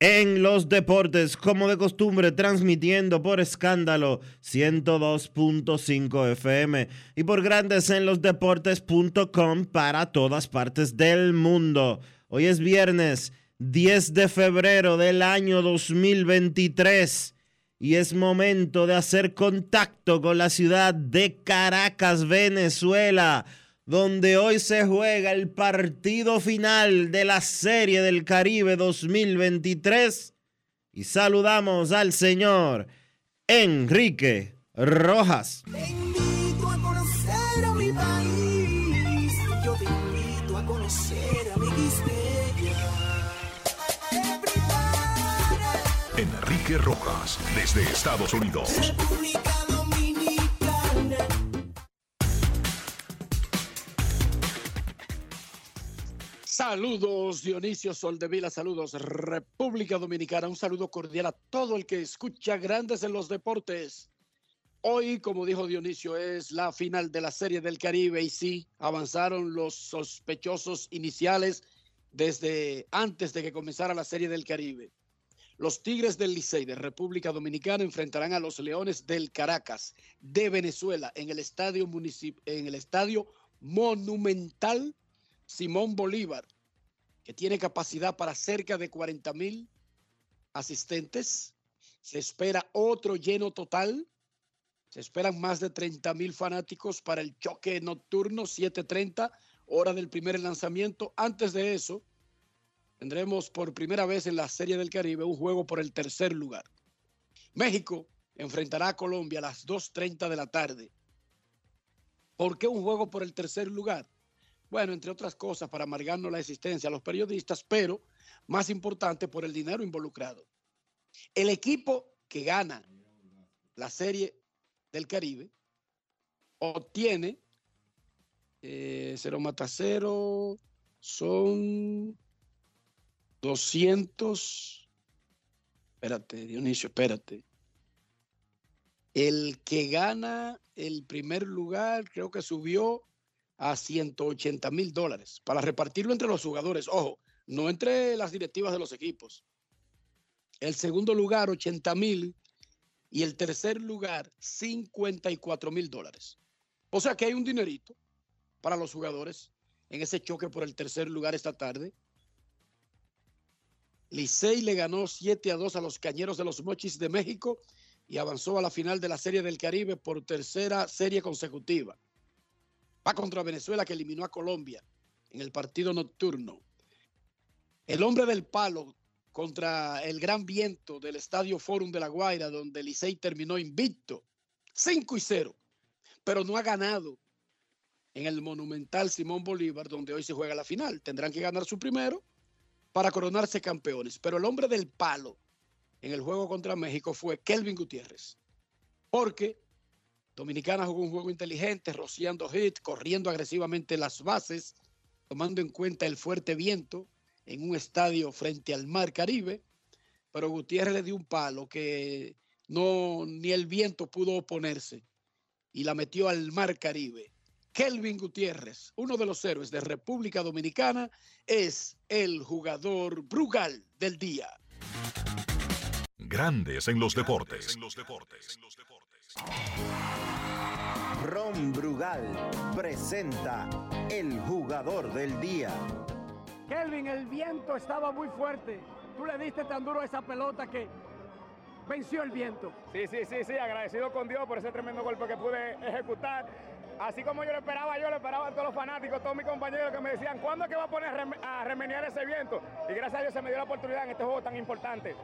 en los Deportes, como de costumbre, transmitiendo por escándalo 102.5 FM y por Grandes en los Deportes.com para todas partes del mundo. Hoy es viernes 10 de febrero del año 2023 y es momento de hacer contacto con la ciudad de Caracas, Venezuela, donde hoy se juega el partido final de la Serie del Caribe 2023 y saludamos al señor Enrique Rojas. Te invito a conocer a mi país, yo te invito a conocer a mi Enrique Rojas, desde Estados Unidos. República Saludos Dionisio Soldevila, saludos República Dominicana, un saludo cordial a todo el que escucha Grandes en los Deportes. Hoy, como dijo Dionisio, es la final de la Serie del Caribe y sí, avanzaron los sospechosos iniciales desde antes de que comenzara la Serie del Caribe. Los Tigres del Licey de República Dominicana enfrentarán a los Leones del Caracas de Venezuela en el estadio, en el estadio Monumental Simón Bolívar, que tiene capacidad para cerca de 40 mil asistentes. Se espera otro lleno total. Se esperan más de 30 mil fanáticos para el choque nocturno 7:30, hora del primer lanzamiento. Antes de eso, tendremos por primera vez en la Serie del Caribe un juego por el tercer lugar. México enfrentará a Colombia a las 2.30 de la tarde. ¿Por qué un juego por el tercer lugar? Bueno, entre otras cosas, para amargarnos la existencia a los periodistas, pero más importante por el dinero involucrado. El equipo que gana la Serie del Caribe obtiene eh, cero mata cero, son 200. Espérate, Dionisio, espérate. El que gana el primer lugar creo que subió a 180 mil dólares para repartirlo entre los jugadores. Ojo, no entre las directivas de los equipos. El segundo lugar, 80 mil. Y el tercer lugar, 54 mil dólares. O sea que hay un dinerito para los jugadores en ese choque por el tercer lugar esta tarde. Licey le ganó 7 a 2 a los Cañeros de los Mochis de México y avanzó a la final de la Serie del Caribe por tercera serie consecutiva. Contra Venezuela que eliminó a Colombia en el partido nocturno. El hombre del palo contra el gran viento del Estadio Forum de La Guaira, donde Licey terminó invicto, 5 y 0, pero no ha ganado en el monumental Simón Bolívar, donde hoy se juega la final. Tendrán que ganar su primero para coronarse campeones. Pero el hombre del palo en el juego contra México fue Kelvin Gutiérrez. porque Dominicana jugó un juego inteligente, rociando hit, corriendo agresivamente las bases, tomando en cuenta el fuerte viento en un estadio frente al mar Caribe, pero Gutiérrez le dio un palo que no ni el viento pudo oponerse y la metió al mar Caribe. Kelvin Gutiérrez, uno de los héroes de República Dominicana, es el jugador Brugal del día. Grandes en los deportes. Ron Brugal presenta el jugador del día. Kelvin, el viento estaba muy fuerte. Tú le diste tan duro a esa pelota que venció el viento. Sí, sí, sí, sí, agradecido con Dios por ese tremendo golpe que pude ejecutar. Así como yo lo esperaba, yo lo esperaba a todos los fanáticos, todos mis compañeros que me decían, ¿cuándo es que va a poner a remediar ese viento? Y gracias a Dios se me dio la oportunidad en este juego tan importante.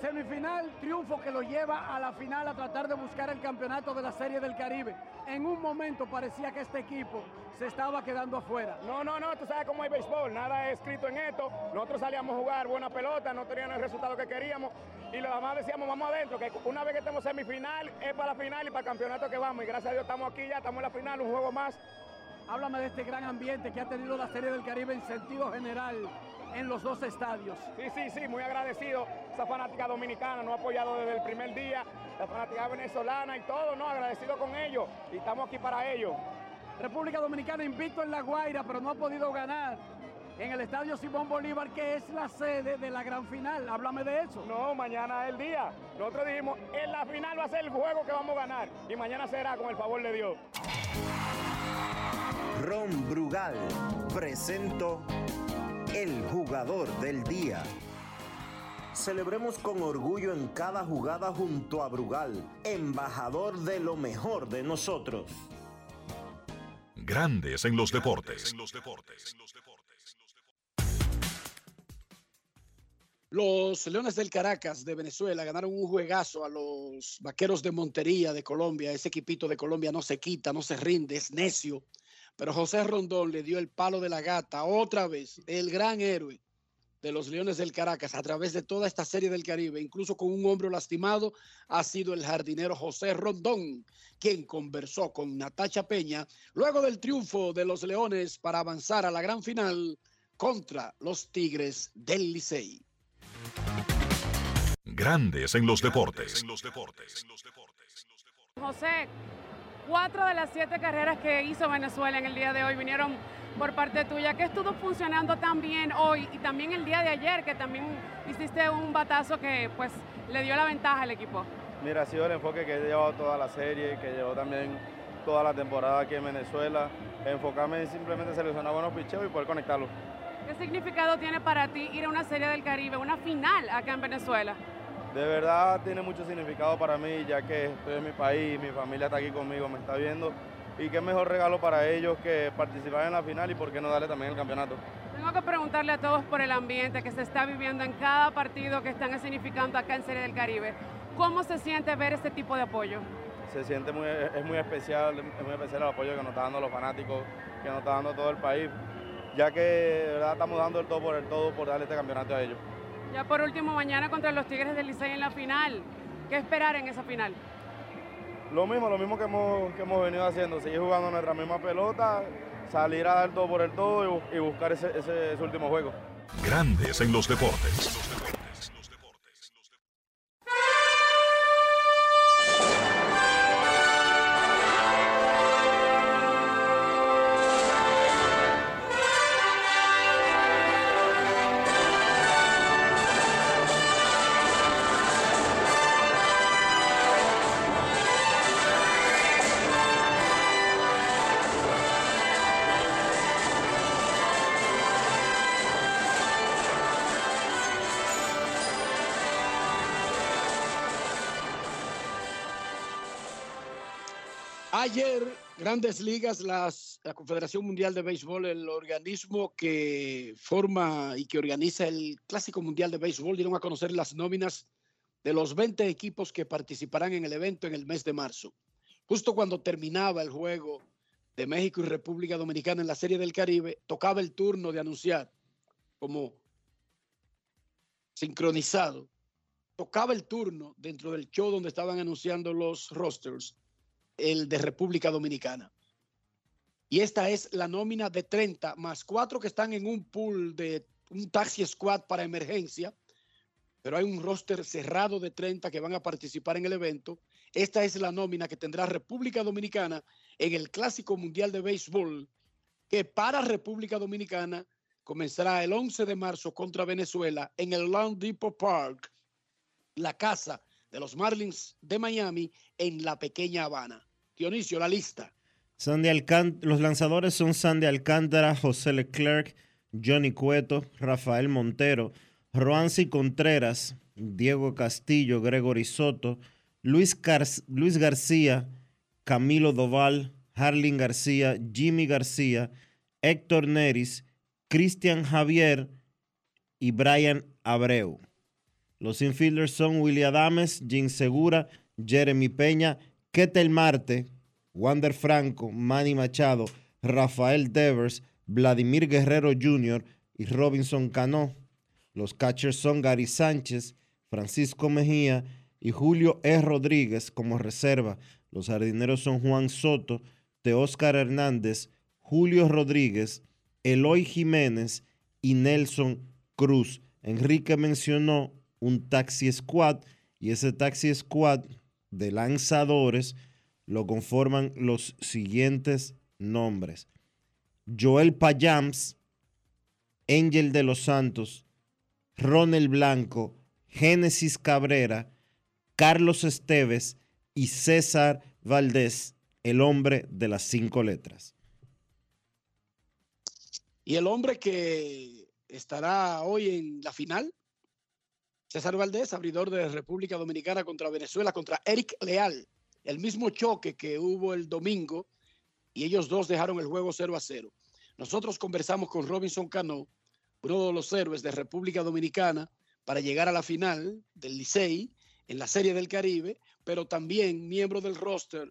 Semifinal, triunfo que lo lleva a la final a tratar de buscar el campeonato de la Serie del Caribe. En un momento parecía que este equipo se estaba quedando afuera. No, no, no, tú sabes cómo hay béisbol, nada es escrito en esto. Nosotros salíamos a jugar buena pelota, no teníamos el resultado que queríamos y los demás decíamos, vamos adentro, que una vez que estemos semifinal es para la final y para el campeonato que vamos. Y gracias a Dios estamos aquí ya, estamos en la final, un juego más. Háblame de este gran ambiente que ha tenido la Serie del Caribe en sentido general en los dos estadios. Sí, sí, sí, muy agradecido. Esa fanática dominicana nos ha apoyado desde el primer día, la fanática venezolana y todo, ¿no? Agradecido con ellos y estamos aquí para ellos. República Dominicana invicto en La Guaira, pero no ha podido ganar en el Estadio Simón Bolívar, que es la sede de la gran final. Háblame de eso. No, mañana es el día. Nosotros dijimos, en la final va a ser el juego que vamos a ganar y mañana será con el favor de Dios. Ron Brugal presento el jugador del día. Celebremos con orgullo en cada jugada junto a Brugal, embajador de lo mejor de nosotros. Grandes en los deportes. Los Leones del Caracas de Venezuela ganaron un juegazo a los Vaqueros de Montería de Colombia. Ese equipito de Colombia no se quita, no se rinde, es necio pero José Rondón le dio el palo de la gata otra vez, el gran héroe de los Leones del Caracas a través de toda esta serie del Caribe, incluso con un hombro lastimado, ha sido el jardinero José Rondón, quien conversó con Natacha Peña luego del triunfo de los Leones para avanzar a la gran final contra los Tigres del Licey. Grandes en los deportes. José, Cuatro de las siete carreras que hizo Venezuela en el día de hoy vinieron por parte tuya. ¿Qué estuvo funcionando tan bien hoy y también el día de ayer, que también hiciste un batazo que pues le dio la ventaja al equipo? Mira, ha sido el enfoque que he llevado toda la serie, que llevó también toda la temporada aquí en Venezuela. Enfocarme en simplemente seleccionar buenos picheos y poder conectarlos. ¿Qué significado tiene para ti ir a una serie del Caribe, una final acá en Venezuela? De verdad tiene mucho significado para mí, ya que estoy en mi país, mi familia está aquí conmigo, me está viendo. Y qué mejor regalo para ellos que participar en la final y por qué no darle también el campeonato. Tengo que preguntarle a todos por el ambiente que se está viviendo en cada partido que están significando acá en Serie del Caribe. ¿Cómo se siente ver este tipo de apoyo? Se siente muy, es muy especial, es muy especial el apoyo que nos está dando los fanáticos, que nos está dando todo el país, ya que de verdad estamos dando el todo por el todo por darle este campeonato a ellos. Ya por último, mañana contra los Tigres del Licey en la final. ¿Qué esperar en esa final? Lo mismo, lo mismo que hemos, que hemos venido haciendo, seguir jugando nuestra misma pelota, salir a dar todo por el todo y, buscar ese, ese, ese último juego. Grandes en los deportes. Ayer, Grandes Ligas, la Confederación Mundial de Béisbol, el organismo que forma y que organiza el Clásico Mundial de Béisbol, dieron a conocer las nóminas de los 20 equipos que participarán en el evento en el mes de marzo. Justo cuando terminaba el juego de México y República Dominicana en la Serie del Caribe, tocaba el turno de anunciar como sincronizado tocaba el turno dentro del show donde estaban anunciando los rosters, el de República Dominicana. Y esta es la nómina de 30 más cuatro que están en un pool de un taxi squad para emergencia, pero hay un roster cerrado de 30 que van a participar en el evento. Esta es la nómina que tendrá República Dominicana en el Clásico Mundial de Béisbol, que para República Dominicana comenzará el 11 de marzo contra Venezuela en el Long Depot Park, la casa de los Marlins de Miami en la pequeña Habana. Dionisio, la lista. Los lanzadores son Sandy Alcántara, José Leclerc, Johnny Cueto, Rafael Montero, Roansi Contreras, Diego Castillo, Gregory Soto, Luis, Luis García, Camilo Doval, Harlin García, Jimmy García, Héctor Neris, Cristian Javier y Brian Abreu. Los infielders son William Adames, Jim Segura, Jeremy Peña, Ketel Marte, Wander Franco, Manny Machado, Rafael Devers, Vladimir Guerrero Jr. y Robinson Cano. Los catchers son Gary Sánchez, Francisco Mejía y Julio E. Rodríguez como reserva. Los jardineros son Juan Soto, Teóscar Hernández, Julio Rodríguez, Eloy Jiménez y Nelson Cruz. Enrique mencionó un taxi squad y ese taxi squad de lanzadores lo conforman los siguientes nombres. Joel Payams, Ángel de los Santos, Ronel Blanco, Génesis Cabrera, Carlos Esteves y César Valdés, el hombre de las cinco letras. Y el hombre que estará hoy en la final, César Valdés, abridor de República Dominicana contra Venezuela, contra Eric Leal el mismo choque que hubo el domingo y ellos dos dejaron el juego 0 a 0. Nosotros conversamos con Robinson Cano, uno de los héroes de República Dominicana, para llegar a la final del Licey en la Serie del Caribe, pero también miembro del roster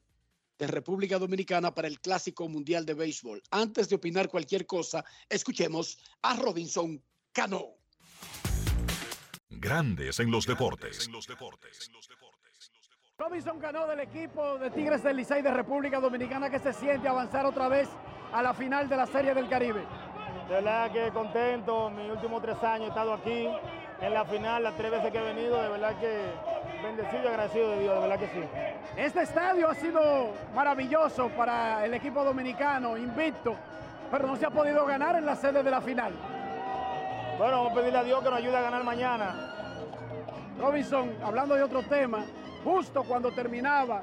de República Dominicana para el Clásico Mundial de Béisbol. Antes de opinar cualquier cosa, escuchemos a Robinson Cano. Grandes en los deportes. Robinson ganó del equipo de Tigres del Licey de República Dominicana que se siente avanzar otra vez a la final de la Serie del Caribe. De verdad que contento, mis últimos tres años he estado aquí en la final, las tres veces que he venido, de verdad que bendecido y agradecido de Dios, de verdad que sí. Este estadio ha sido maravilloso para el equipo dominicano, invicto, pero no se ha podido ganar en la sede de la final. Bueno, vamos a pedirle a Dios que nos ayude a ganar mañana. Robinson, hablando de otro tema, Justo cuando terminaba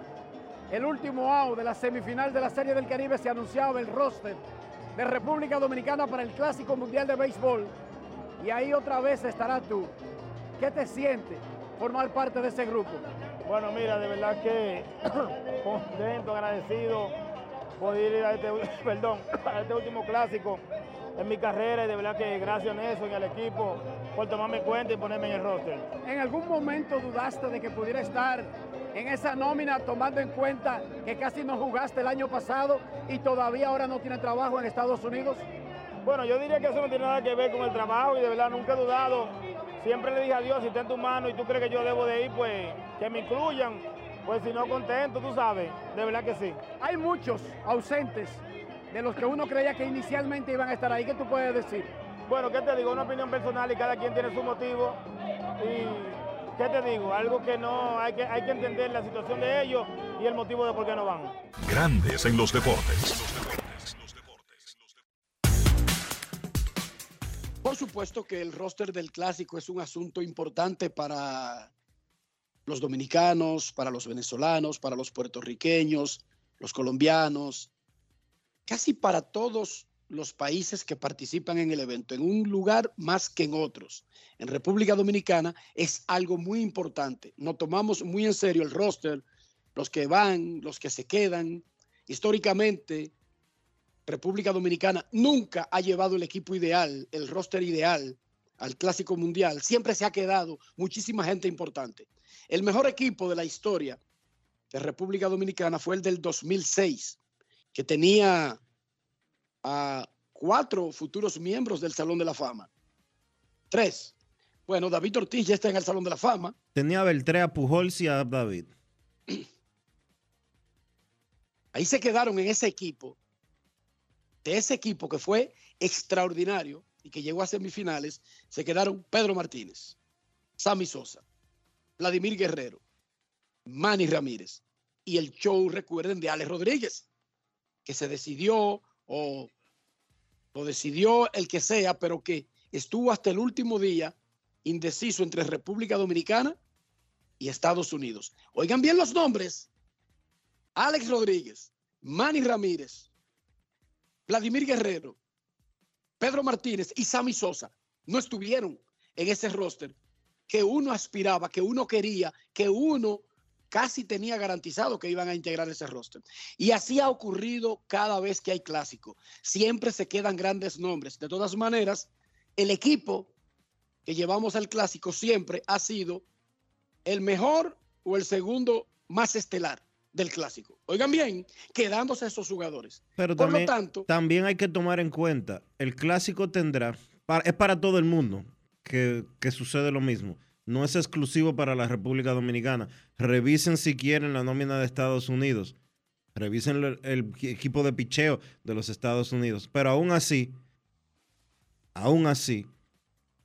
el último out de la semifinal de la Serie del Caribe se anunciaba el roster de República Dominicana para el Clásico Mundial de Béisbol. Y ahí otra vez estarás tú. ¿Qué te siente formar parte de ese grupo? Bueno, mira, de verdad que contento, agradecido por ir a este, perdón, a este último clásico en mi carrera y de verdad que gracias a Nelson y al equipo por tomarme cuenta y ponerme en el roster. ¿En algún momento dudaste de que pudiera estar en esa nómina tomando en cuenta que casi no jugaste el año pasado y todavía ahora no tiene trabajo en Estados Unidos? Bueno, yo diría que eso no tiene nada que ver con el trabajo y de verdad nunca he dudado. Siempre le dije a Dios, si está en tu mano y tú crees que yo debo de ir, pues que me incluyan. Pues si no contento, tú sabes, de verdad que sí. Hay muchos ausentes de los que uno creía que inicialmente iban a estar ahí. ¿Qué tú puedes decir? Bueno, ¿qué te digo? Una opinión personal y cada quien tiene su motivo. Y, ¿qué te digo? Algo que no, hay que, hay que entender la situación de ellos y el motivo de por qué no van. Grandes en los deportes. Por supuesto que el roster del clásico es un asunto importante para los dominicanos, para los venezolanos, para los puertorriqueños, los colombianos, casi para todos los países que participan en el evento, en un lugar más que en otros. En República Dominicana es algo muy importante. No tomamos muy en serio el roster, los que van, los que se quedan. Históricamente, República Dominicana nunca ha llevado el equipo ideal, el roster ideal al Clásico Mundial. Siempre se ha quedado muchísima gente importante. El mejor equipo de la historia de República Dominicana fue el del 2006 que tenía a cuatro futuros miembros del Salón de la Fama. Tres. Bueno, David Ortiz ya está en el Salón de la Fama. Tenía a Beltré, a Pujols y a David. Ahí se quedaron en ese equipo, de ese equipo que fue extraordinario y que llegó a semifinales, se quedaron Pedro Martínez, Sammy Sosa, Vladimir Guerrero, Manny Ramírez y el show, recuerden, de Alex Rodríguez, que se decidió o, o decidió el que sea, pero que estuvo hasta el último día indeciso entre República Dominicana y Estados Unidos. Oigan bien los nombres. Alex Rodríguez, Manny Ramírez, Vladimir Guerrero, Pedro Martínez y Sammy Sosa no estuvieron en ese roster que uno aspiraba, que uno quería, que uno casi tenía garantizado que iban a integrar ese roster. Y así ha ocurrido cada vez que hay clásico. Siempre se quedan grandes nombres. De todas maneras, el equipo que llevamos al clásico siempre ha sido el mejor o el segundo más estelar del clásico. Oigan bien, quedándose esos jugadores. Pero Por también, lo tanto, también hay que tomar en cuenta, el clásico tendrá, es para todo el mundo que, que sucede lo mismo. No es exclusivo para la República Dominicana. Revisen si quieren la nómina de Estados Unidos. Revisen el, equipo de picheo de los Estados Unidos. Pero aún así, aún así,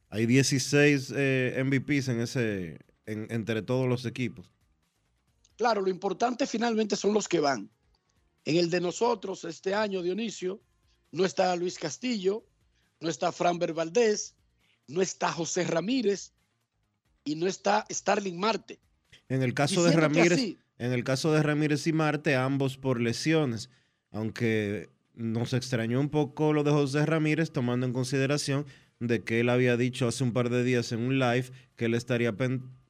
hay 16 eh, MVPs en ese, en- entre todos los equipos. claro, lo importante finalmente son los que van. En el de nosotros, este año, Dionisio, no está Luis Castillo, no está Fran Valdés, no está José Ramírez y no está Starling Marte. En el caso de Diciendo Ramírez, en el caso de Ramírez y Marte, ambos por lesiones, aunque nos extrañó un poco lo de José Ramírez, tomando en consideración de que él había dicho hace un par de días en un live que él estaría,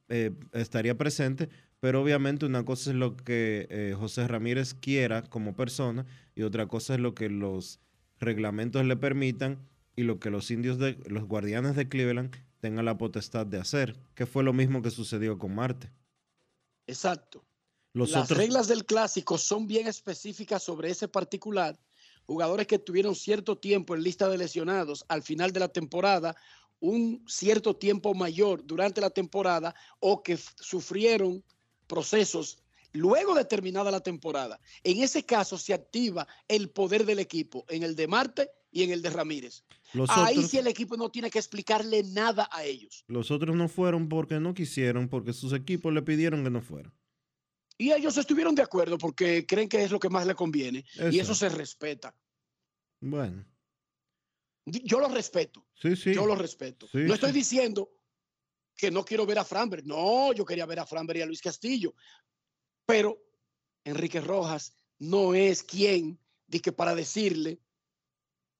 eh, estaría presente, pero obviamente una cosa es lo que eh, José Ramírez quiera como persona y otra cosa es lo que los reglamentos le permitan y lo que los indios de los guardianes de Cleveland tengan la potestad de hacer, que fue lo mismo que sucedió con Marte. Exacto. Los Las otros reglas del clásico son bien específicas sobre ese particular. Jugadores que tuvieron cierto tiempo en lista de lesionados al final de la temporada, un cierto tiempo mayor durante la temporada o que sufrieron procesos luego de terminada la temporada. En ese caso se activa el poder del equipo, en el de Marte y en el de Ramírez. Los Ahí otros- sí el equipo no tiene que explicarle nada a ellos. Los otros no fueron porque no quisieron, porque sus equipos le pidieron que no fueran. Y ellos estuvieron de acuerdo porque creen que es lo que más le conviene. Y eso se respeta. Bueno, Yo lo respeto. sí, sí. Yo lo respeto. Sí, no estoy diciendo que no quiero ver a Framberg. No, yo quería ver a Framberg y a Luis Castillo. Pero Enrique Rojas no es quien de que para decirle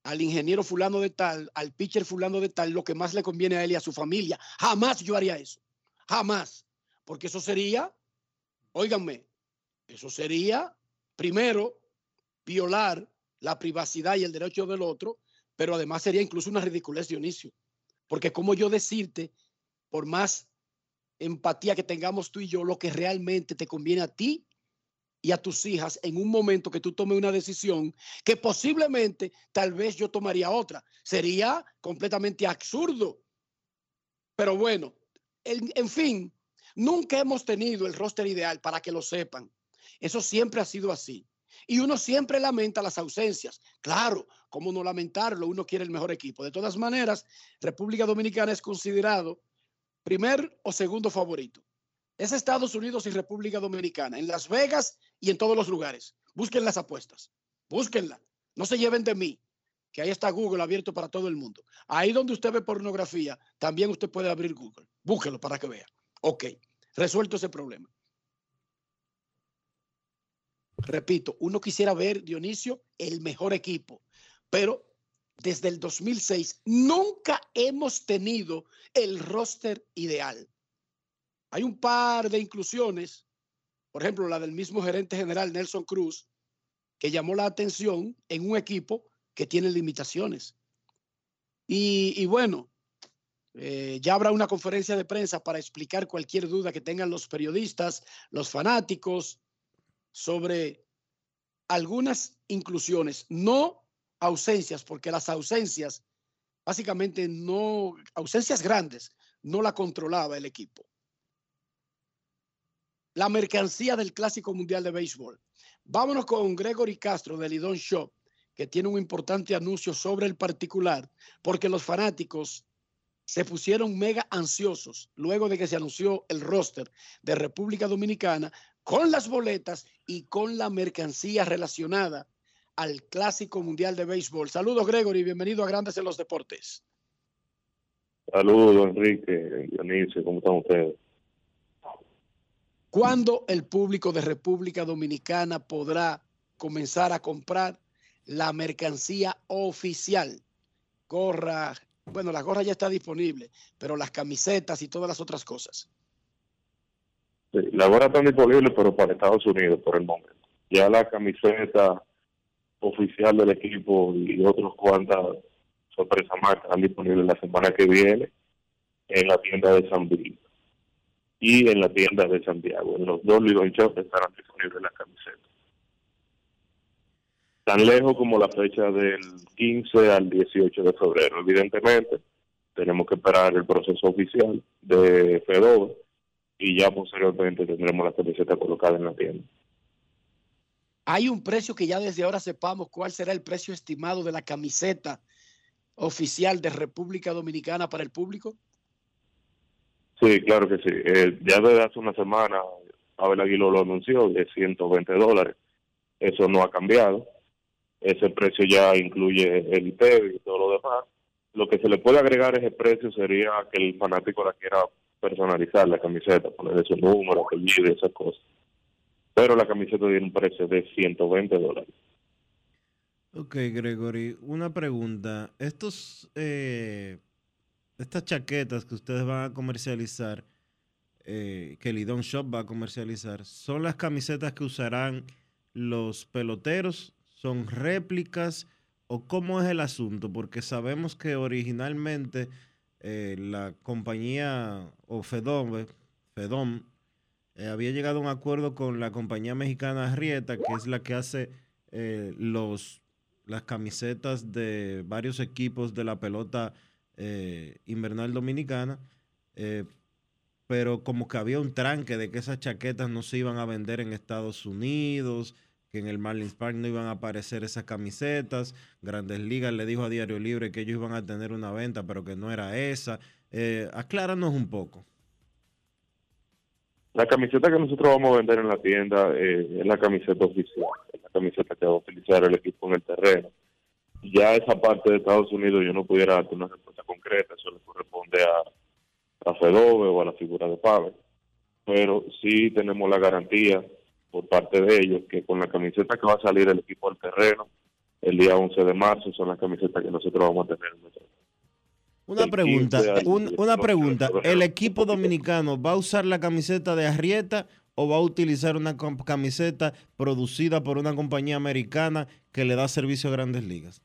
al ingeniero fulano de tal, al pitcher fulano de tal, lo que más le conviene a él y a su familia. Jamás yo haría eso. Jamás. Porque eso sería, óiganme, eso sería, primero, violar la privacidad y el derecho del otro, pero además sería incluso una ridiculez, Dionisio. Porque como yo decirte, por más empatía que tengamos tú y yo, lo que realmente te conviene a ti y a tus hijas en un momento que tú tomes una decisión que posiblemente tal vez yo tomaría otra. Sería completamente absurdo. Pero bueno, en, en fin, nunca hemos tenido el roster ideal para que lo sepan. Eso siempre ha sido así. Y uno siempre lamenta las ausencias. Claro, ¿cómo no lamentarlo? Uno quiere el mejor equipo. De todas maneras, República Dominicana es considerado primer o segundo favorito. Es Estados Unidos y República Dominicana, en Las Vegas y en todos los lugares. Busquen las apuestas, búsquenla. No se lleven de mí, que ahí está Google abierto para todo el mundo. Ahí donde usted ve pornografía, también usted puede abrir Google. Búsquelo para que vea. Ok, resuelto ese problema. Repito, uno quisiera ver, Dionisio, el mejor equipo, pero desde el 2006 nunca hemos tenido el roster ideal. Hay un par de inclusiones, por ejemplo, la del mismo gerente general Nelson Cruz, que llamó la atención en un equipo que tiene limitaciones. Y, y bueno, eh, ya habrá una conferencia de prensa para explicar cualquier duda que tengan los periodistas, los fanáticos, sobre algunas inclusiones, no ausencias, porque las ausencias, básicamente no, ausencias grandes, no la controlaba el equipo. La mercancía del Clásico Mundial de Béisbol. Vámonos con Gregory Castro del Lidón Shop, que tiene un importante anuncio sobre el particular, porque los fanáticos se pusieron mega ansiosos luego de que se anunció el roster de República Dominicana con las boletas y con la mercancía relacionada al Clásico Mundial de Béisbol. Saludos, Gregory, bienvenido a Grandes en los Deportes. Saludos, Enrique, Dionisio, ¿cómo están ustedes? ¿Cuándo el público de República Dominicana podrá comenzar a comprar la mercancía oficial? Gorra, bueno, la gorra ya está disponible, pero las camisetas y todas las otras cosas. Sí, la gorra está disponible, pero para Estados Unidos por el momento. Ya la camiseta oficial del equipo y otros cuantas sorpresas más estarán disponibles la semana que viene en la tienda de San Luis y en la tienda de Santiago. En los dos Shops estarán disponibles las camisetas. Tan lejos como la fecha del 15 al 18 de febrero. Evidentemente, tenemos que esperar el proceso oficial de FEDOVA y ya posteriormente tendremos la camiseta colocada en la tienda. Hay un precio que ya desde ahora sepamos cuál será el precio estimado de la camiseta oficial de República Dominicana para el público. Sí, claro que sí. Eh, ya desde hace una semana, Abel Aguilo lo anunció, de 120 dólares. Eso no ha cambiado. Ese precio ya incluye el IP y todo lo demás. Lo que se le puede agregar a ese precio sería que el fanático la quiera personalizar la camiseta, ponerle su número, apellido y esas cosas. Pero la camiseta tiene un precio de 120 dólares. Ok, Gregory, una pregunta. Estos, eh, estas chaquetas que ustedes van a comercializar, eh, que Lidon Shop va a comercializar, ¿son las camisetas que usarán los peloteros? ¿Son réplicas? ¿O cómo es el asunto? Porque sabemos que originalmente eh, la compañía o Fedom, Fedom eh, había llegado a un acuerdo con la compañía mexicana Arrieta, que es la que hace eh, los, las camisetas de varios equipos de la pelota eh, invernal dominicana, pero como que había un tranque de que esas chaquetas no se iban a vender en Estados Unidos, que en el Marlins Park no iban a aparecer esas camisetas. Grandes Ligas le dijo a Diario Libre que ellos iban a tener una venta, pero que no era esa. acláranos un poco. La camiseta que nosotros vamos a vender en la tienda eh, es la camiseta oficial, es la camiseta que va a utilizar el equipo en el terreno. Ya esa parte de Estados Unidos yo no pudiera darte una respuesta concreta, eso le corresponde a, a Fedove o a la figura de Pavel. Pero sí tenemos la garantía por parte de ellos que con la camiseta que va a salir el equipo al terreno el día 11 de marzo son las camisetas que nosotros vamos a tener una pregunta, una pregunta. ¿El equipo dominicano va a usar la camiseta de Arrieta o va a utilizar una camiseta producida por una compañía americana que le da servicio a grandes ligas?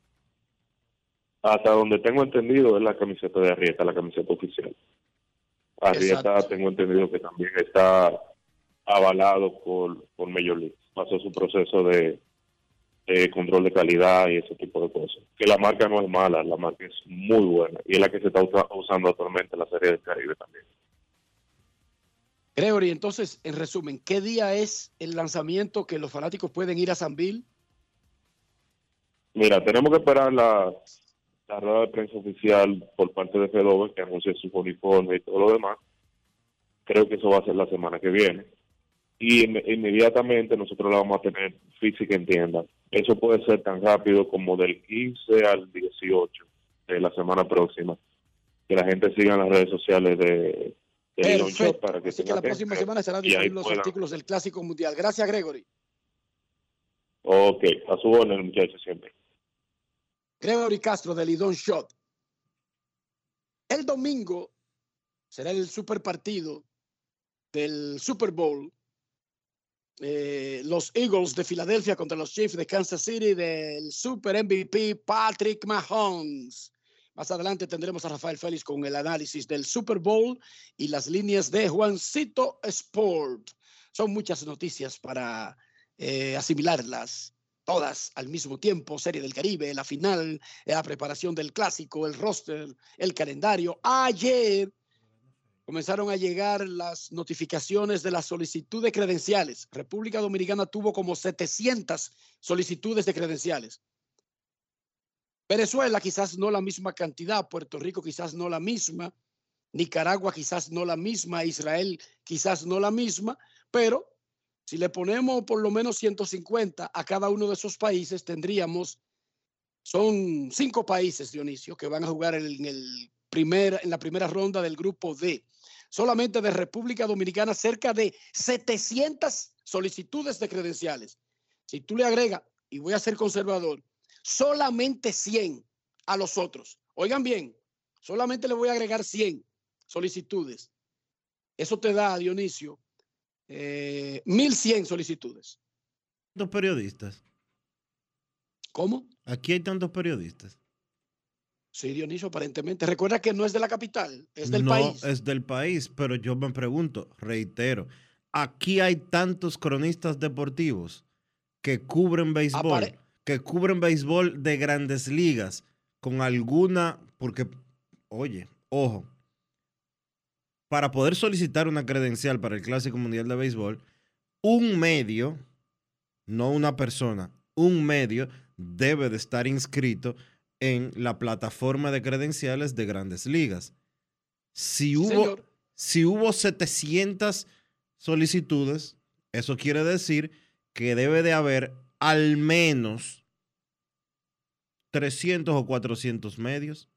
Hasta donde tengo entendido es la camiseta de Arrieta, la camiseta oficial. Arrieta tengo entendido que también está avalado por, por Major League. Pasó su proceso de, control de calidad y ese tipo de cosas. Que la marca no es mala, la marca es muy buena y es la que se está usando actualmente en la Serie del Caribe también. Gregory, entonces, en resumen, ¿qué día es el lanzamiento que los fanáticos pueden ir a San Bill? Mira, tenemos que esperar la, la rueda de prensa oficial por parte de Fedove que anuncie su uniforme y todo lo demás. Creo que eso va a ser la semana que viene y inmediatamente nosotros la vamos a tener física en tienda. Eso puede ser tan rápido como del 15 al 18 de la semana próxima. Que la gente siga en las redes sociales de, de para que Así que la próxima semana serán disponibles los artículos del Clásico Mundial. Gracias, Gregory. Ok, a su orden, muchachos, siempre. Gregory Castro del Lidón Shot. El domingo será el super partido del Super Bowl eh, los Eagles de Filadelfia contra los Chiefs de Kansas City del Super MVP Patrick Mahomes. Más adelante tendremos a Rafael Félix con el análisis del Super Bowl y las líneas de Juancito Sport. Son muchas noticias para eh, asimilarlas todas al mismo tiempo. Serie del Caribe, la final, la preparación del clásico, el roster, el calendario. Ayer comenzaron a llegar las notificaciones de la solicitud de credenciales. República Dominicana tuvo como 700 solicitudes de credenciales. Venezuela quizás no la misma cantidad, Puerto Rico quizás no la misma, Nicaragua quizás no la misma, Israel quizás no la misma, pero si le ponemos por lo menos 150 a cada uno de esos países, tendríamos, son cinco países, Dionisio, que van a jugar en, el primer, en la primera ronda del grupo D. Solamente de República Dominicana, cerca de 700 solicitudes de credenciales. Si tú le agregas, y voy a ser conservador, solamente 100 a los otros. Oigan bien, solamente le voy a agregar 100 solicitudes. Eso te da, Dionisio, eh, 1.100 solicitudes. ¿Cuántos periodistas? ¿Cómo? Aquí hay tantos periodistas. Sí, Dionisio, aparentemente. Recuerda que no es de la capital, es del no, país. es del país, pero yo me pregunto, reitero, aquí hay tantos cronistas deportivos que cubren béisbol, Apare- que cubren béisbol de grandes ligas, con alguna, porque, oye, ojo, para poder solicitar una credencial para el Clásico Mundial de Béisbol, un medio, no una persona, un medio debe de estar inscrito en la plataforma de credenciales de grandes ligas. Si hubo, señor. si hubo 700 solicitudes, eso quiere decir que debe de haber al menos 300 o 400 medios.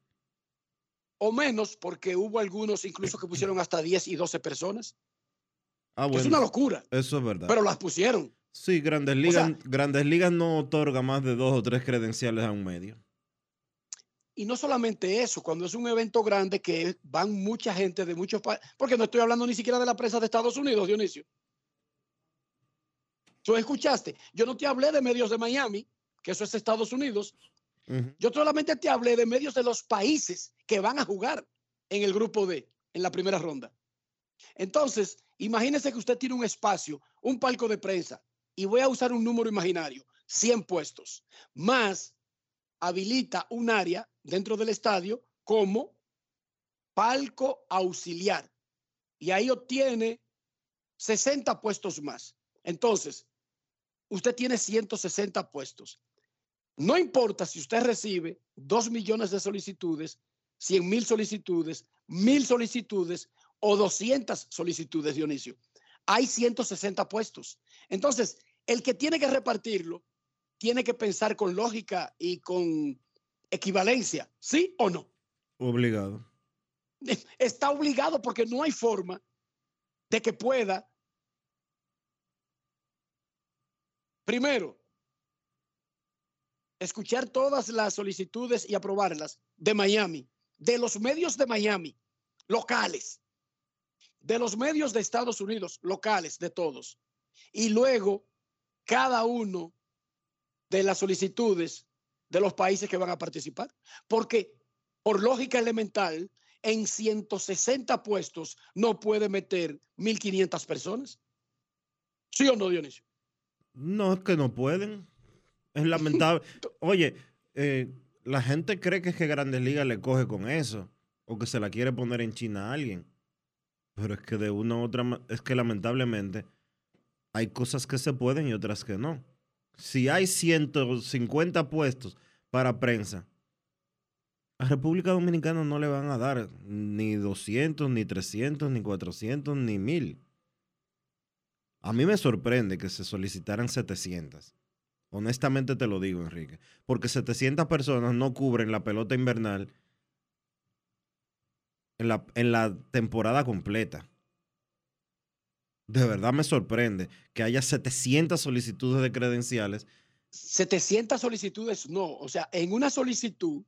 O menos, porque hubo algunos incluso que pusieron hasta 10 y 12 personas. Ah, Es una locura, Eso es verdad. pero las pusieron. sí, Grandes Ligas, Grandes Ligas no otorga más de dos o tres credenciales a un medio. Y no solamente eso, cuando es un evento grande que van mucha gente de muchos países, porque no estoy hablando ni siquiera de la prensa de Estados Unidos, Dionisio. Tú escuchaste, yo no te hablé de medios de Miami, que eso es Estados Unidos, Yo solamente te hablé de medios de los países que van a jugar en el grupo D, en la primera ronda. Entonces, imagínese que usted tiene un espacio, un palco de prensa, y voy a usar un número imaginario, 100 puestos, más habilita un área dentro del estadio como palco auxiliar. Y ahí obtiene 60 puestos más. Entonces, usted tiene 160 puestos. No importa si usted recibe 2 millones de solicitudes, 100 mil solicitudes, mil solicitudes o 200 solicitudes, Dionisio. Hay 160 puestos. Entonces, el que tiene que repartirlo tiene que pensar con lógica y con equivalencia, ¿sí o no? Obligado. Está obligado porque no hay forma de que pueda, primero, escuchar todas las solicitudes y aprobarlas de Miami, de los medios de Miami, locales, de los medios de Estados Unidos, locales, de todos. Y luego, cada uno de las solicitudes de los países que van a participar. Porque, por lógica elemental, en 160 puestos no puede meter 1.500 personas. ¿Sí o no, Dionisio? No, es que no pueden. Es lamentable. Oye, eh, la gente cree que es que Grandes Ligas le coge con eso o que se la quiere poner en China a alguien. Pero es que de una u otra, es que lamentablemente hay cosas que se pueden y otras que no. Si hay 150 puestos para prensa, a República Dominicana no le van a dar ni 200, ni 300, ni 400, ni 1000. A mí me sorprende que se solicitaran 700. Honestamente te lo digo, Enrique. Porque 700 personas no cubren la pelota invernal en la, en la temporada completa. De verdad me sorprende que haya 700 solicitudes de credenciales. 700 solicitudes no. O sea, en una solicitud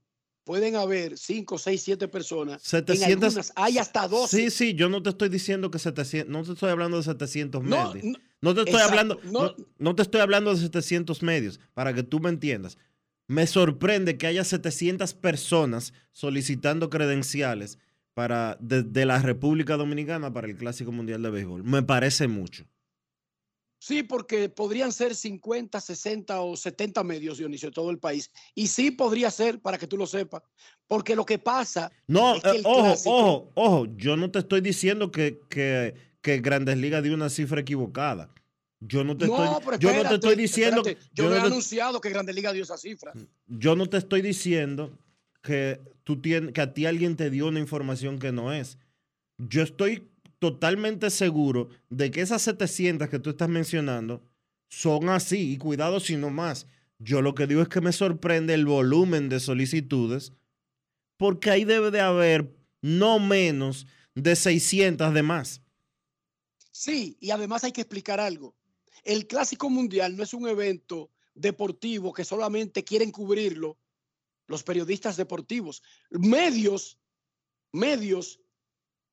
pueden haber 5, 6, 7 personas. 700, en algunas hay hasta 12. Sí, sí, yo no te estoy diciendo que 700, no te estoy hablando de 700 No, medios. no, No, te estoy exacto, hablando, no. no, no te estoy hablando de 700 medios, para que tú me entiendas. Me sorprende que haya 700 personas solicitando credenciales para, de, de la República Dominicana para el Clásico Mundial de Béisbol. Me parece mucho. Sí, porque podrían ser 50, 60 o 70 medios, Dionisio, de todo el país. Y sí podría ser, para que tú lo sepas, porque lo que pasa... No, es que eh, el ojo, clásico- ojo, ojo. Yo no te estoy diciendo que, que, que Grandes Ligas dio una cifra equivocada. Yo no te no, estoy, pero yo no te espérate, estoy diciendo, espérate. Yo, yo no he te- anunciado que Grande Liga dio esa cifra. yo no te estoy diciendo que tú tienes, que a ti alguien te dio una información que no es. Yo estoy totalmente seguro de que esas 700 que tú estás mencionando son así y cuidado si no más. Yo lo que digo es que me sorprende el volumen de solicitudes porque ahí debe de haber no menos de 600 de más. Sí, y además hay que explicar algo. El Clásico Mundial no es un evento deportivo que solamente quieren cubrirlo los periodistas deportivos. Medios, medios,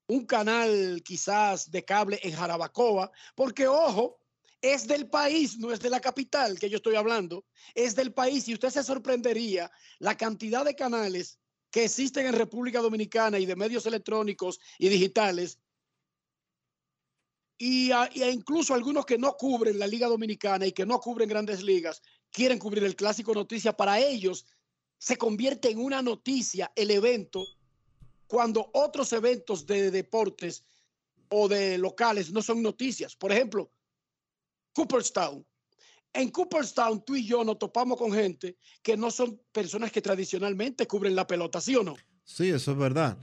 un canal quizás de cable en Jarabacoa, porque ojo, es del país, no es de la capital que yo estoy hablando, es del país y usted se sorprendería la cantidad de canales que existen en República Dominicana y de medios electrónicos y digitales y, incluso algunos que no cubren la Liga Dominicana y que no cubren grandes ligas, quieren cubrir el clásico noticia. Para ellos se convierte en una noticia el evento cuando otros eventos de deportes o de locales no son noticias. Por ejemplo, Cooperstown. En Cooperstown tú y yo nos topamos con gente que no son personas que tradicionalmente cubren la pelota, ¿sí o no? Sí, eso es verdad.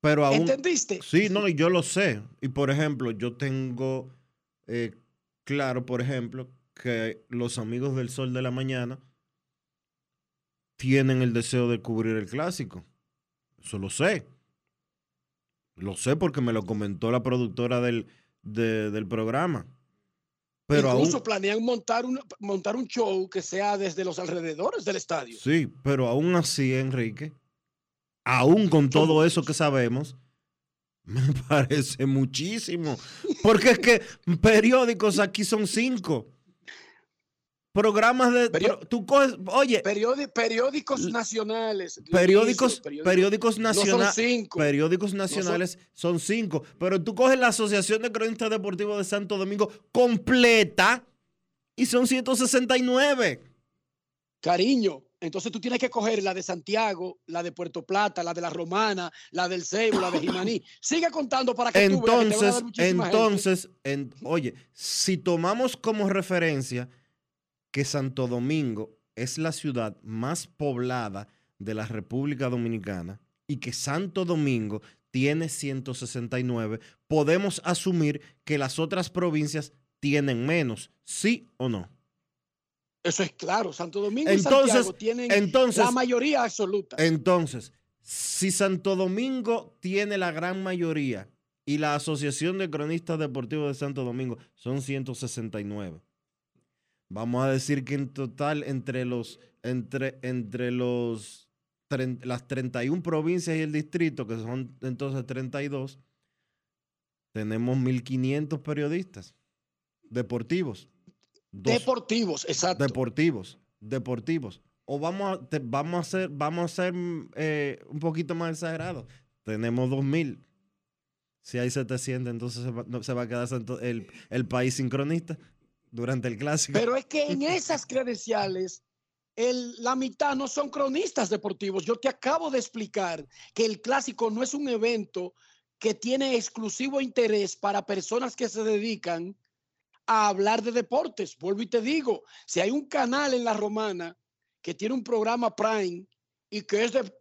Pero aún. ¿Entendiste? Sí, no, y yo lo sé. Y por ejemplo, yo tengo eh, claro, por ejemplo, que los amigos del Sol de la Mañana tienen el deseo de cubrir el clásico. Eso lo sé. Lo sé porque me lo comentó la productora del, de- del programa. Pero Incluso aún. planean montar un, montar un show que sea desde los alrededores del estadio. Sí, pero aún así, Enrique, aún con todo eso que sabemos, me parece muchísimo. Porque es que periódicos aquí son cinco. Programas de. tú coges, oye, Periódi- periódicos nacionales. periódicos, periódicos No son nacionales. cinco. periódicos nacionales son cinco. Pero tú coges la Asociación de Cronistas Deportivos de Santo Domingo completa y son 169. Cariño, entonces tú tienes que coger la de Santiago, la de Puerto Plata, la de la Romana, la del Ceibo, la de Jimaní. Sigue contando para que tú veas que te van a Entonces, dar entonces, en- oye, si tomamos como referencia que Santo Domingo es la ciudad más poblada de la República Dominicana y que Santo Domingo tiene 169, podemos asumir que las otras provincias tienen menos, ¿sí o no? Eso es claro. Santo Domingo y Entonces, Santiago tienen entonces- la mayoría absoluta. Entonces, si Santo Domingo tiene la gran mayoría y la Asociación de Cronistas Deportivos de Santo Domingo son 169, vamos a decir que en total entre los entre entre los tren- las 31 provincias y el distrito, que son entonces 32, tenemos 1500 periodistas deportivos. Dos- Deportivos, exacto. deportivos, deportivos. O vamos a, te- vamos a hacer, vamos a ser eh, un poquito más exagerados. Tenemos 2000. Si hay 700, entonces se va, no, se va a quedar el, el país sincronista durante el clásico. Pero es que en esas credenciales, el- la mitad no son cronistas deportivos. Yo te acabo de explicar que el clásico no es un evento que tiene exclusivo interés para personas que se dedican a hablar de deportes. Vuelvo y te digo, si hay un canal en la romana que tiene un programa Prime y que es de,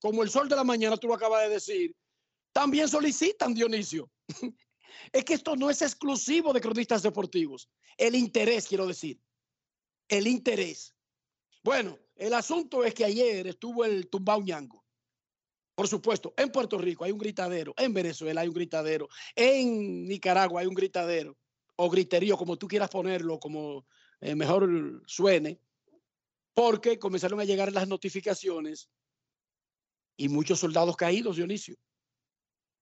como el sol de la mañana, tú lo acabas de decir, también solicitan, Dionisio. es que esto no es exclusivo de cronistas deportivos. El interés, quiero decir. El interés. Bueno, el asunto es que ayer estuvo el tumbao ñango. Por supuesto, en Puerto Rico hay un gritadero, en Venezuela hay un gritadero, en Nicaragua hay un gritadero, o griterío, como tú quieras ponerlo, como eh, mejor suene, porque comenzaron a llegar las notificaciones y muchos soldados caídos, Dionisio,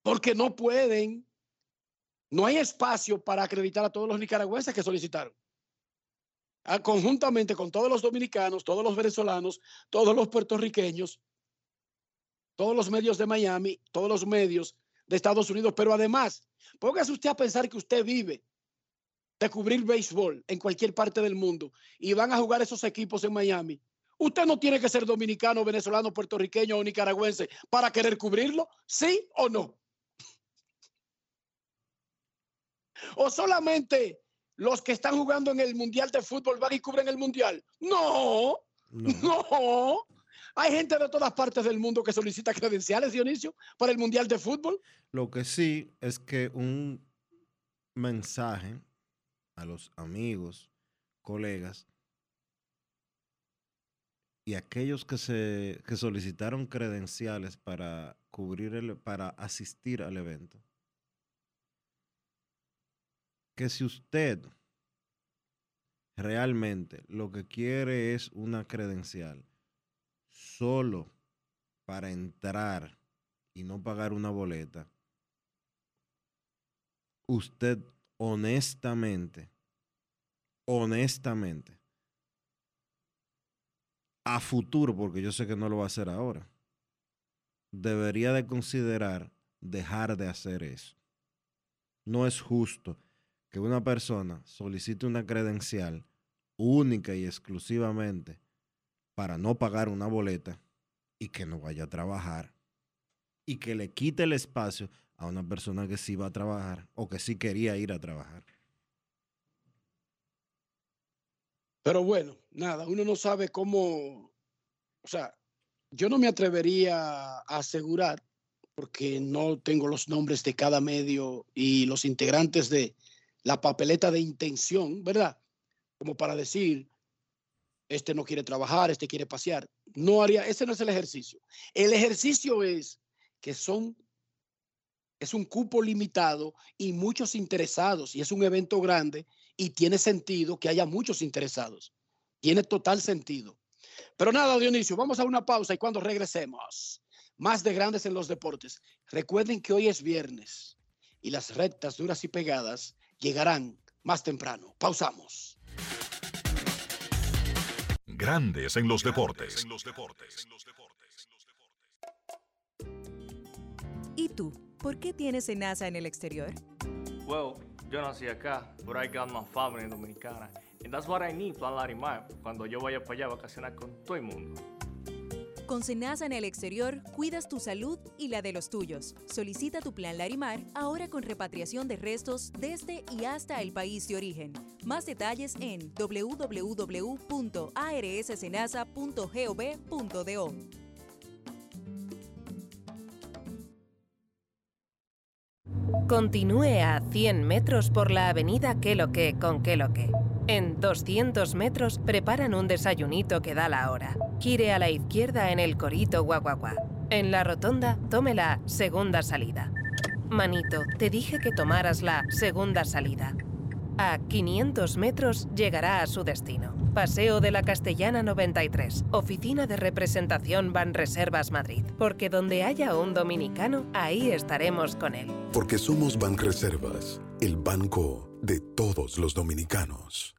porque no pueden, no hay espacio para acreditar a todos los nicaragüenses que solicitaron. Ah, Conjuntamente con todos los dominicanos, todos los venezolanos, todos los puertorriqueños, todos los medios de Miami, todos los medios de Estados Unidos, pero además, póngase usted a pensar que usted vive de cubrir béisbol en cualquier parte del mundo y van a jugar esos equipos en Miami, usted no tiene que ser dominicano, venezolano, puertorriqueño o nicaragüense para querer cubrirlo, ¿sí o no? ¿O solamente los que están jugando en el Mundial de Fútbol van y cubren el Mundial? No, no. no. Hay gente de todas partes del mundo que solicita credenciales, Dionisio, para el Mundial de Fútbol. Lo que sí es que un mensaje a los amigos, colegas y aquellos que se que solicitaron credenciales para cubrir el, para asistir al evento. Que si usted realmente lo que quiere es una credencial solo para entrar y no pagar una boleta, usted honestamente, honestamente, a futuro, porque yo sé que no lo va a hacer ahora, debería de considerar dejar de hacer eso. No es justo que una persona solicite una credencial única y exclusivamente para no pagar una boleta y que no vaya a trabajar y que le quite el espacio a una persona que sí va a trabajar o que sí quería ir a trabajar. Pero bueno, nada, uno no sabe cómo, o sea, yo no me atrevería a asegurar, porque no tengo los nombres de cada medio y los integrantes de la papeleta de intención, ¿verdad? Como para decir, este no quiere trabajar, este quiere pasear. No haría, ese no es el ejercicio. El ejercicio es que son es un cupo limitado y muchos interesados, y es un evento grande y tiene sentido que haya muchos interesados. Tiene total sentido. Pero nada, Dionisio, vamos a una pausa y cuando regresemos, más de grandes en los deportes. Recuerden que hoy es viernes y las rectas duras y pegadas llegarán más temprano. Pausamos. Grandes en los deportes. ¿Y tú? ¿Por qué tienes NASA en el exterior? Well, yo nací acá, but I got my family dominicana. And that's what I need, Plan Larimar, cuando yo vaya para allá a vacacionar con todo el mundo. Con Senasa en el exterior, cuidas tu salud y la de los tuyos. Solicita tu plan Larimar ahora con repatriación de restos desde y hasta el país de origen. Más detalles en www.arssenasa.gov.do. Continúe a 100 metros por la avenida Que lo que con Que lo que. En 200 metros preparan un desayunito que da la hora. Gire a la izquierda en el Corito Guaguaguá. En la rotonda, tome la segunda salida. Manito, te dije que tomaras la segunda salida. A 500 metros llegará a su destino. Paseo de la Castellana 93, Oficina de Representación Banreservas Madrid. Porque donde haya un dominicano, ahí estaremos con él. Porque somos Banreservas, el banco de todos los dominicanos.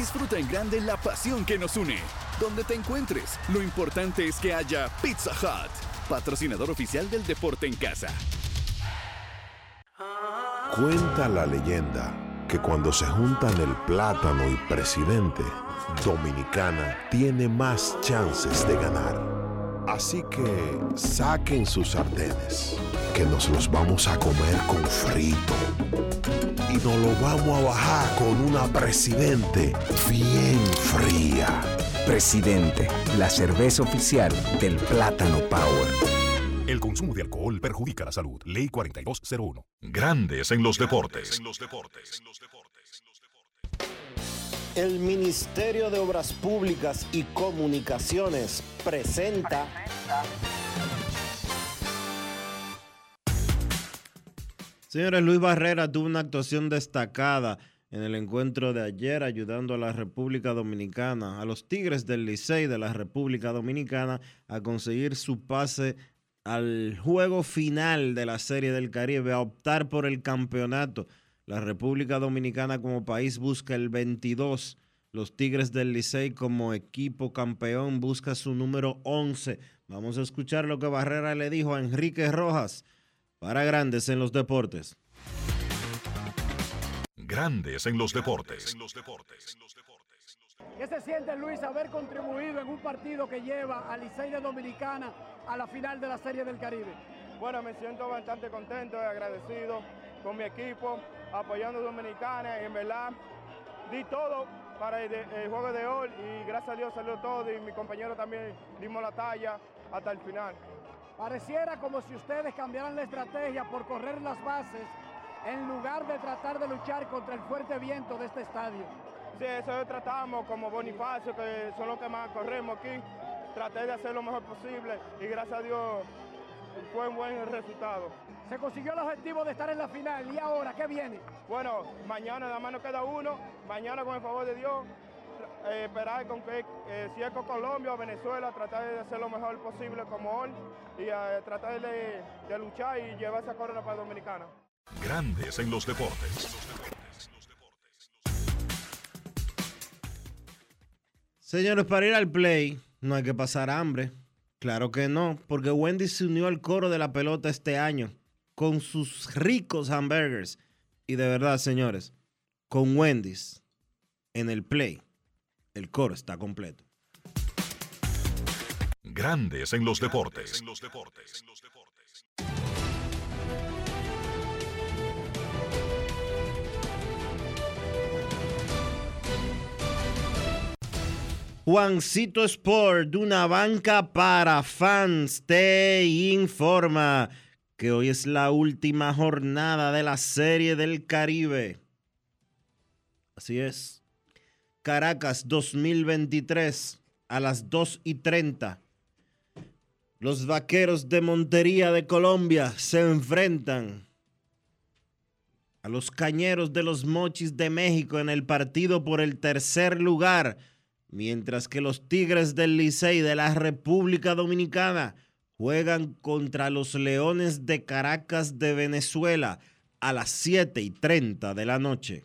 Disfruta en grande la pasión que nos une. Donde te encuentres, lo importante es que haya Pizza Hut, patrocinador oficial del deporte en casa. Cuenta la leyenda que cuando se juntan el plátano y presidente, Dominicana tiene más chances de ganar. Así que saquen sus sartenes, que nos los vamos a comer con frito. Y nos lo vamos a bajar con una presidente bien fría. Presidente, la cerveza oficial del Plátano Power. El consumo de alcohol perjudica la salud. Ley 4201. Grandes en los deportes. El Ministerio de Obras Públicas y Comunicaciones presenta. Señores, Luis Barrera tuvo una actuación destacada en el encuentro de ayer, ayudando a la República Dominicana, a los Tigres del Licey de la República Dominicana, a conseguir su pase al juego final de la Serie del Caribe, a optar por el campeonato. La República Dominicana como país busca el 22. Los Tigres del Licey como equipo campeón busca su número 11. Vamos a escuchar lo que Barrera le dijo a Enrique Rojas para Grandes en los Deportes. Grandes en los deportes. ¿Qué se siente Luis haber contribuido en un partido que lleva a Licey de Dominicana a la final de la Serie del Caribe? Bueno, me siento bastante contento y agradecido con mi equipo, apoyando a Dominicana y en verdad di todo para el, el juego de hoy y gracias a Dios salió todo y mi compañero también dimos la talla hasta el final. Pareciera como si ustedes cambiaran la estrategia por correr las bases en lugar de tratar de luchar contra el fuerte viento de este estadio. Sí, eso tratamos como Bonifacio, que son los que más corremos aquí. Traté de hacer lo mejor posible y gracias a Dios fue un buen resultado. Se consiguió el objetivo de estar en la final y ahora, ¿qué viene? Bueno, mañana nada más nos queda uno, mañana con el favor de Dios, eh, esperar con que eh, si es con Colombia o Venezuela, tratar de hacer lo mejor posible como hoy y eh, tratar de, de luchar y llevar esa corona para Dominicana. Grandes en los deportes. Señores, para ir al play no hay que pasar hambre. Claro que no, porque Wendy se unió al coro de la pelota este año con sus ricos hamburgers. Y de verdad, señores, con Wendy's en el play, el coro está completo. Grandes en los deportes. Juancito Sport, una banca para fans, te informa que hoy es la última jornada de la Serie del Caribe. Así es. Caracas 2023 a las 2 y 30. Los vaqueros de Montería de Colombia se enfrentan a los cañeros de los Mochis de México en el partido por el tercer lugar mientras que los Tigres del Licey de la República Dominicana juegan contra los Leones de Caracas de Venezuela a las 7 y 30 de la noche.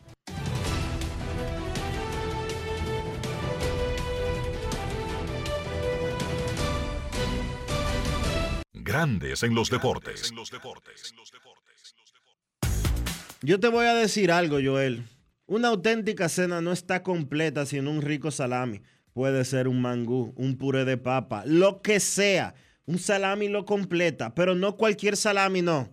Grandes en los deportes. Yo te voy a decir algo, Joel. Una auténtica cena no está completa sin un rico salami. Puede ser un mangú, un puré de papa, lo que sea. Un salami lo completa, pero no cualquier salami, no.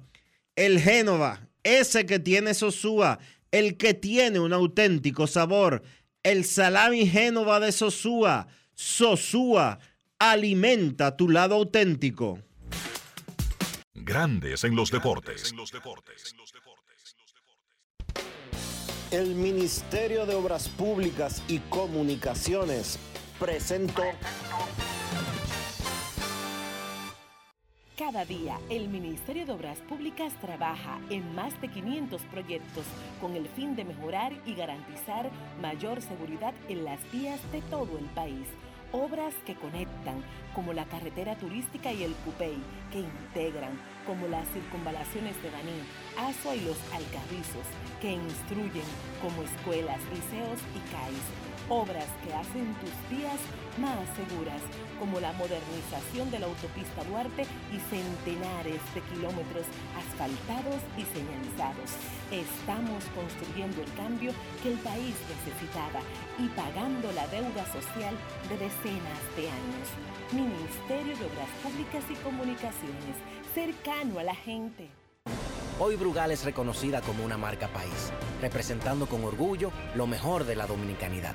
El Génova, ese que tiene Sosúa, el que tiene un auténtico sabor. El salami Génova de Sosúa. Sosúa, alimenta tu lado auténtico. Grandes en los deportes. El Ministerio de Obras Públicas y Comunicaciones presentó. Cada día, el Ministerio de Obras Públicas trabaja en más de 500 proyectos con el fin de mejorar y garantizar mayor seguridad en las vías de todo el país. Obras que conectan, como la carretera turística y el Cupey, que integran, como las circunvalaciones de Baní, Asua y los Alcarrizos, que instruyen, como escuelas, liceos y CAIS. Obras que hacen tus vías más seguras, como la modernización de la autopista Duarte y centenares de kilómetros asfaltados y señalizados. Estamos construyendo el cambio que el país necesitaba y pagando la deuda social de decenas de años. Ministerio de Obras Públicas y Comunicaciones, cercano a la gente. Hoy Brugal es reconocida como una marca país, representando con orgullo lo mejor de la dominicanidad.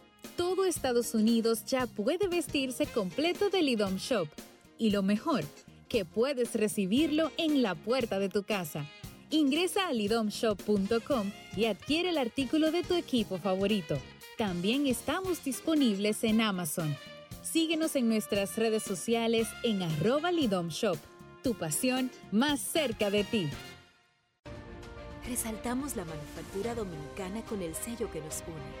Todo Estados Unidos ya puede vestirse completo del IDOM Shop. Y lo mejor, que puedes recibirlo en la puerta de tu casa. Ingresa a lidomshop.com y adquiere el artículo de tu equipo favorito. También estamos disponibles en Amazon. Síguenos en nuestras redes sociales en arroba lidomshop. Tu pasión más cerca de ti. Resaltamos la manufactura dominicana con el sello que nos une,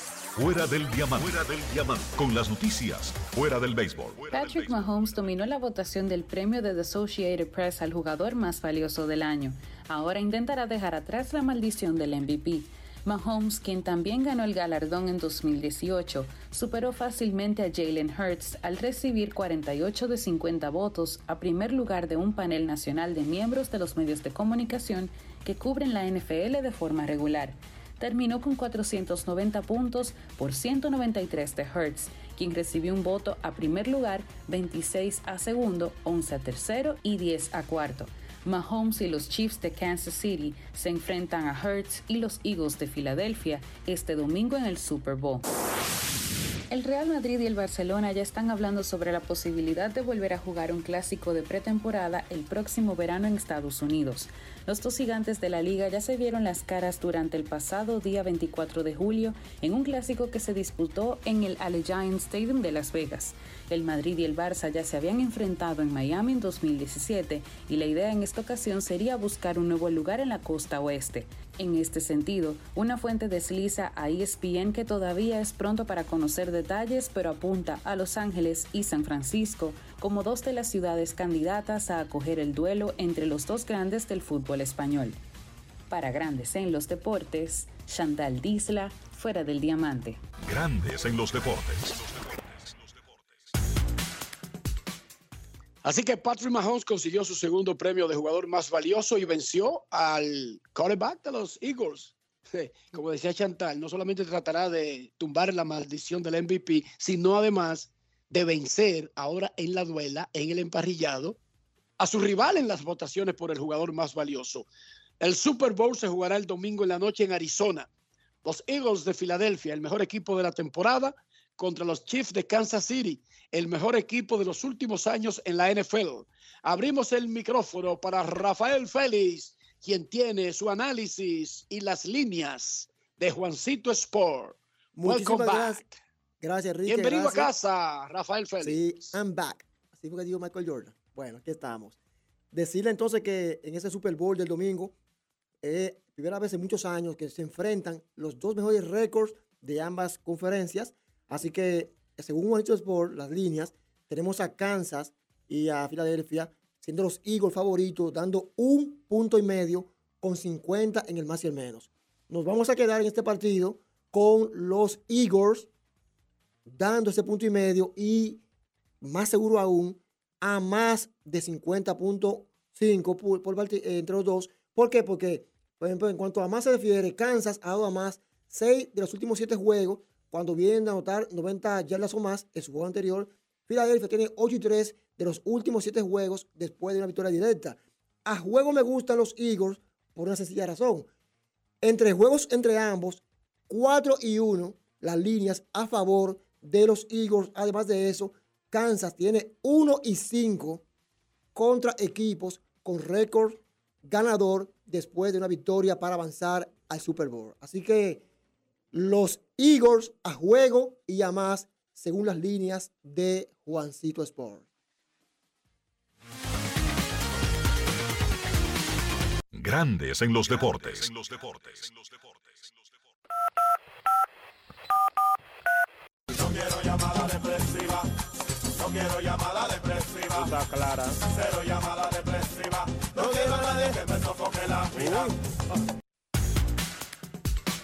Fuera del diamante. Fuera del diamante. Con las noticias. Fuera del béisbol. Patrick Mahomes dominó la votación del premio de The Associated Press al jugador más valioso del año. Ahora intentará dejar atrás la maldición del MVP. Mahomes, quien también ganó el galardón en 2018, superó fácilmente a Jalen Hurts al recibir 48 de 50 votos a primer lugar de un panel nacional de miembros de los medios de comunicación que cubren la NFL de forma regular terminó con 490 puntos por 193 de Hertz, quien recibió un voto a primer lugar, 26 a segundo, 11 a tercero y 10 a cuarto. Mahomes y los Chiefs de Kansas City se enfrentan a Hertz y los Eagles de Filadelfia este domingo en el Super Bowl. El Real Madrid y el Barcelona ya están hablando sobre la posibilidad de volver a jugar un clásico de pretemporada el próximo verano en Estados Unidos. Los dos gigantes de la liga ya se vieron las caras durante el pasado día 24 de julio en un clásico que se disputó en el Allegiant Stadium de Las Vegas. El Madrid y el Barça ya se habían enfrentado en Miami en 2017 y la idea en esta ocasión sería buscar un nuevo lugar en la costa oeste. En este sentido, una fuente desliza a ESPN que todavía es pronto para conocer detalles, pero apunta a Los Ángeles y San Francisco como dos de las ciudades candidatas a acoger el duelo entre los dos grandes del fútbol español. Para Grandes en los Deportes, Chantal Disla, fuera del diamante. Grandes en los Deportes. Así que Patrick Mahomes consiguió su segundo premio de jugador más valioso y venció al quarterback de los Eagles. Como decía Chantal, no solamente tratará de tumbar la maldición del MVP, sino además de vencer ahora en la duela, en el emparrillado, a su rival en las votaciones por el jugador más valioso. El Super Bowl se jugará el domingo en la noche en Arizona. Los Eagles de Filadelfia, el mejor equipo de la temporada, contra los Chiefs de Kansas City, el mejor equipo de los últimos años en la NFL. Abrimos el micrófono para Rafael Félix, quien tiene su análisis y las líneas de Juancito Sport. Welcome back. Gracias, gracias Ricky. Bienvenido gracias. a casa, Rafael Félix. Sí, I'm back. Así fue que dijo Michael Jordan. Bueno, aquí estamos. Decirle entonces que en ese Super Bowl del domingo, eh, primera vez en muchos años que se enfrentan los dos mejores récords de ambas conferencias. Así que, según Juanito Sport, las líneas, tenemos a Kansas y a Filadelfia siendo los Eagles favoritos, dando un punto y medio con 50 en el más y el menos. Nos vamos a quedar en este partido con los Eagles dando ese punto y medio y más seguro aún a más de 50.5 por, eh, entre los dos. ¿Por qué? Porque, por ejemplo, en cuanto a más se refiere, Kansas ha dado a más 6 de los últimos 7 juegos cuando vienen a anotar 90 yardas o más en su juego anterior. Filadelfia tiene 8 y 3 de los últimos 7 juegos después de una victoria directa. A juego me gustan los Eagles por una sencilla razón. Entre juegos entre ambos, 4 y 1, las líneas a favor de los Eagles. Además de eso, Kansas tiene 1 y 5 contra equipos con récord ganador después de una victoria para avanzar al Super Bowl. Así que los Eagles a juego y a más según las líneas de Juancito Sport. Grandes en los deportes. No quiero llamada depresiva. No quiero llamada depresiva. Está clara. Cero llamada depresiva. No quiero a nadie que me sofoque la vida.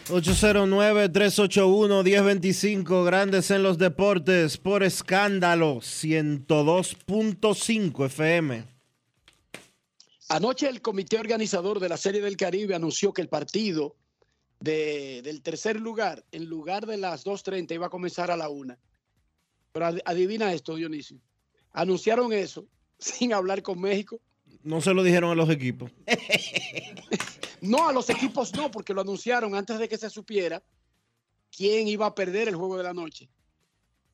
809-381-1025, Grandes en los Deportes, por escándalo, 102.5 FM. Anoche el comité organizador de la Serie del Caribe anunció que el partido de- del tercer lugar, en lugar de las 2.30, iba a comenzar a la 1. Pero ad- adivina esto, Dionisio. Anunciaron eso sin hablar con México. No se lo dijeron a los equipos. No, a los equipos no, porque lo anunciaron antes de que se supiera quién iba a perder el juego de la noche.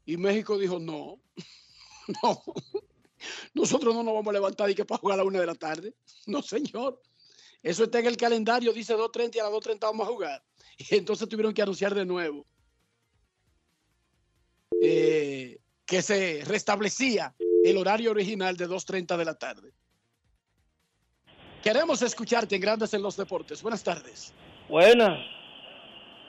Y México dijo, no, no, nosotros no nos vamos a levantar y que para jugar a la una de la tarde. No, señor. Eso está en el calendario, dice 2.30 y a las 2.30 vamos a jugar. Y entonces tuvieron que anunciar de nuevo eh, que se restablecía el horario original de 2.30 de la tarde. Queremos escucharte en Grandes en los Deportes. Buenas tardes. Buenas.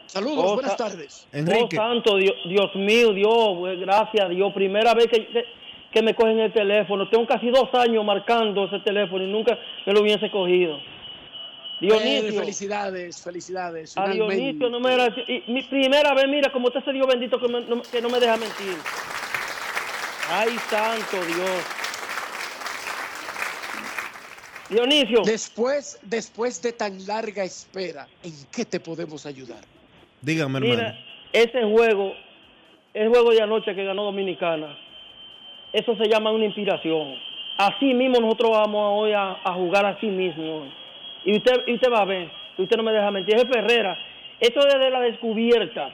Saludos, Oh, buenas tardes. Oh, santo, Dios, Dios mío, Dios, pues, gracias Dios. Primera vez que, que, que me cogen el teléfono. Tengo casi dos años marcando ese teléfono y nunca me lo hubiese cogido. Eh, Dionisio. felicidades, felicidades. A. Dionisio no me era... y mi primera vez, mira, como usted se Dios bendito que, me- no, que no me deja mentir. Ay, santo Dios. Dionisio. Después, después de tan larga espera, ¿en qué te podemos ayudar? Dígame, hermano. Mira, ese juego, el juego de anoche que ganó Dominicana, eso se llama una inspiración. Así mismo nosotros vamos hoy a, a jugar así mismo. Y usted, y usted va a ver, y usted no me deja mentir, es Ferrera. Esto desde la descubierta,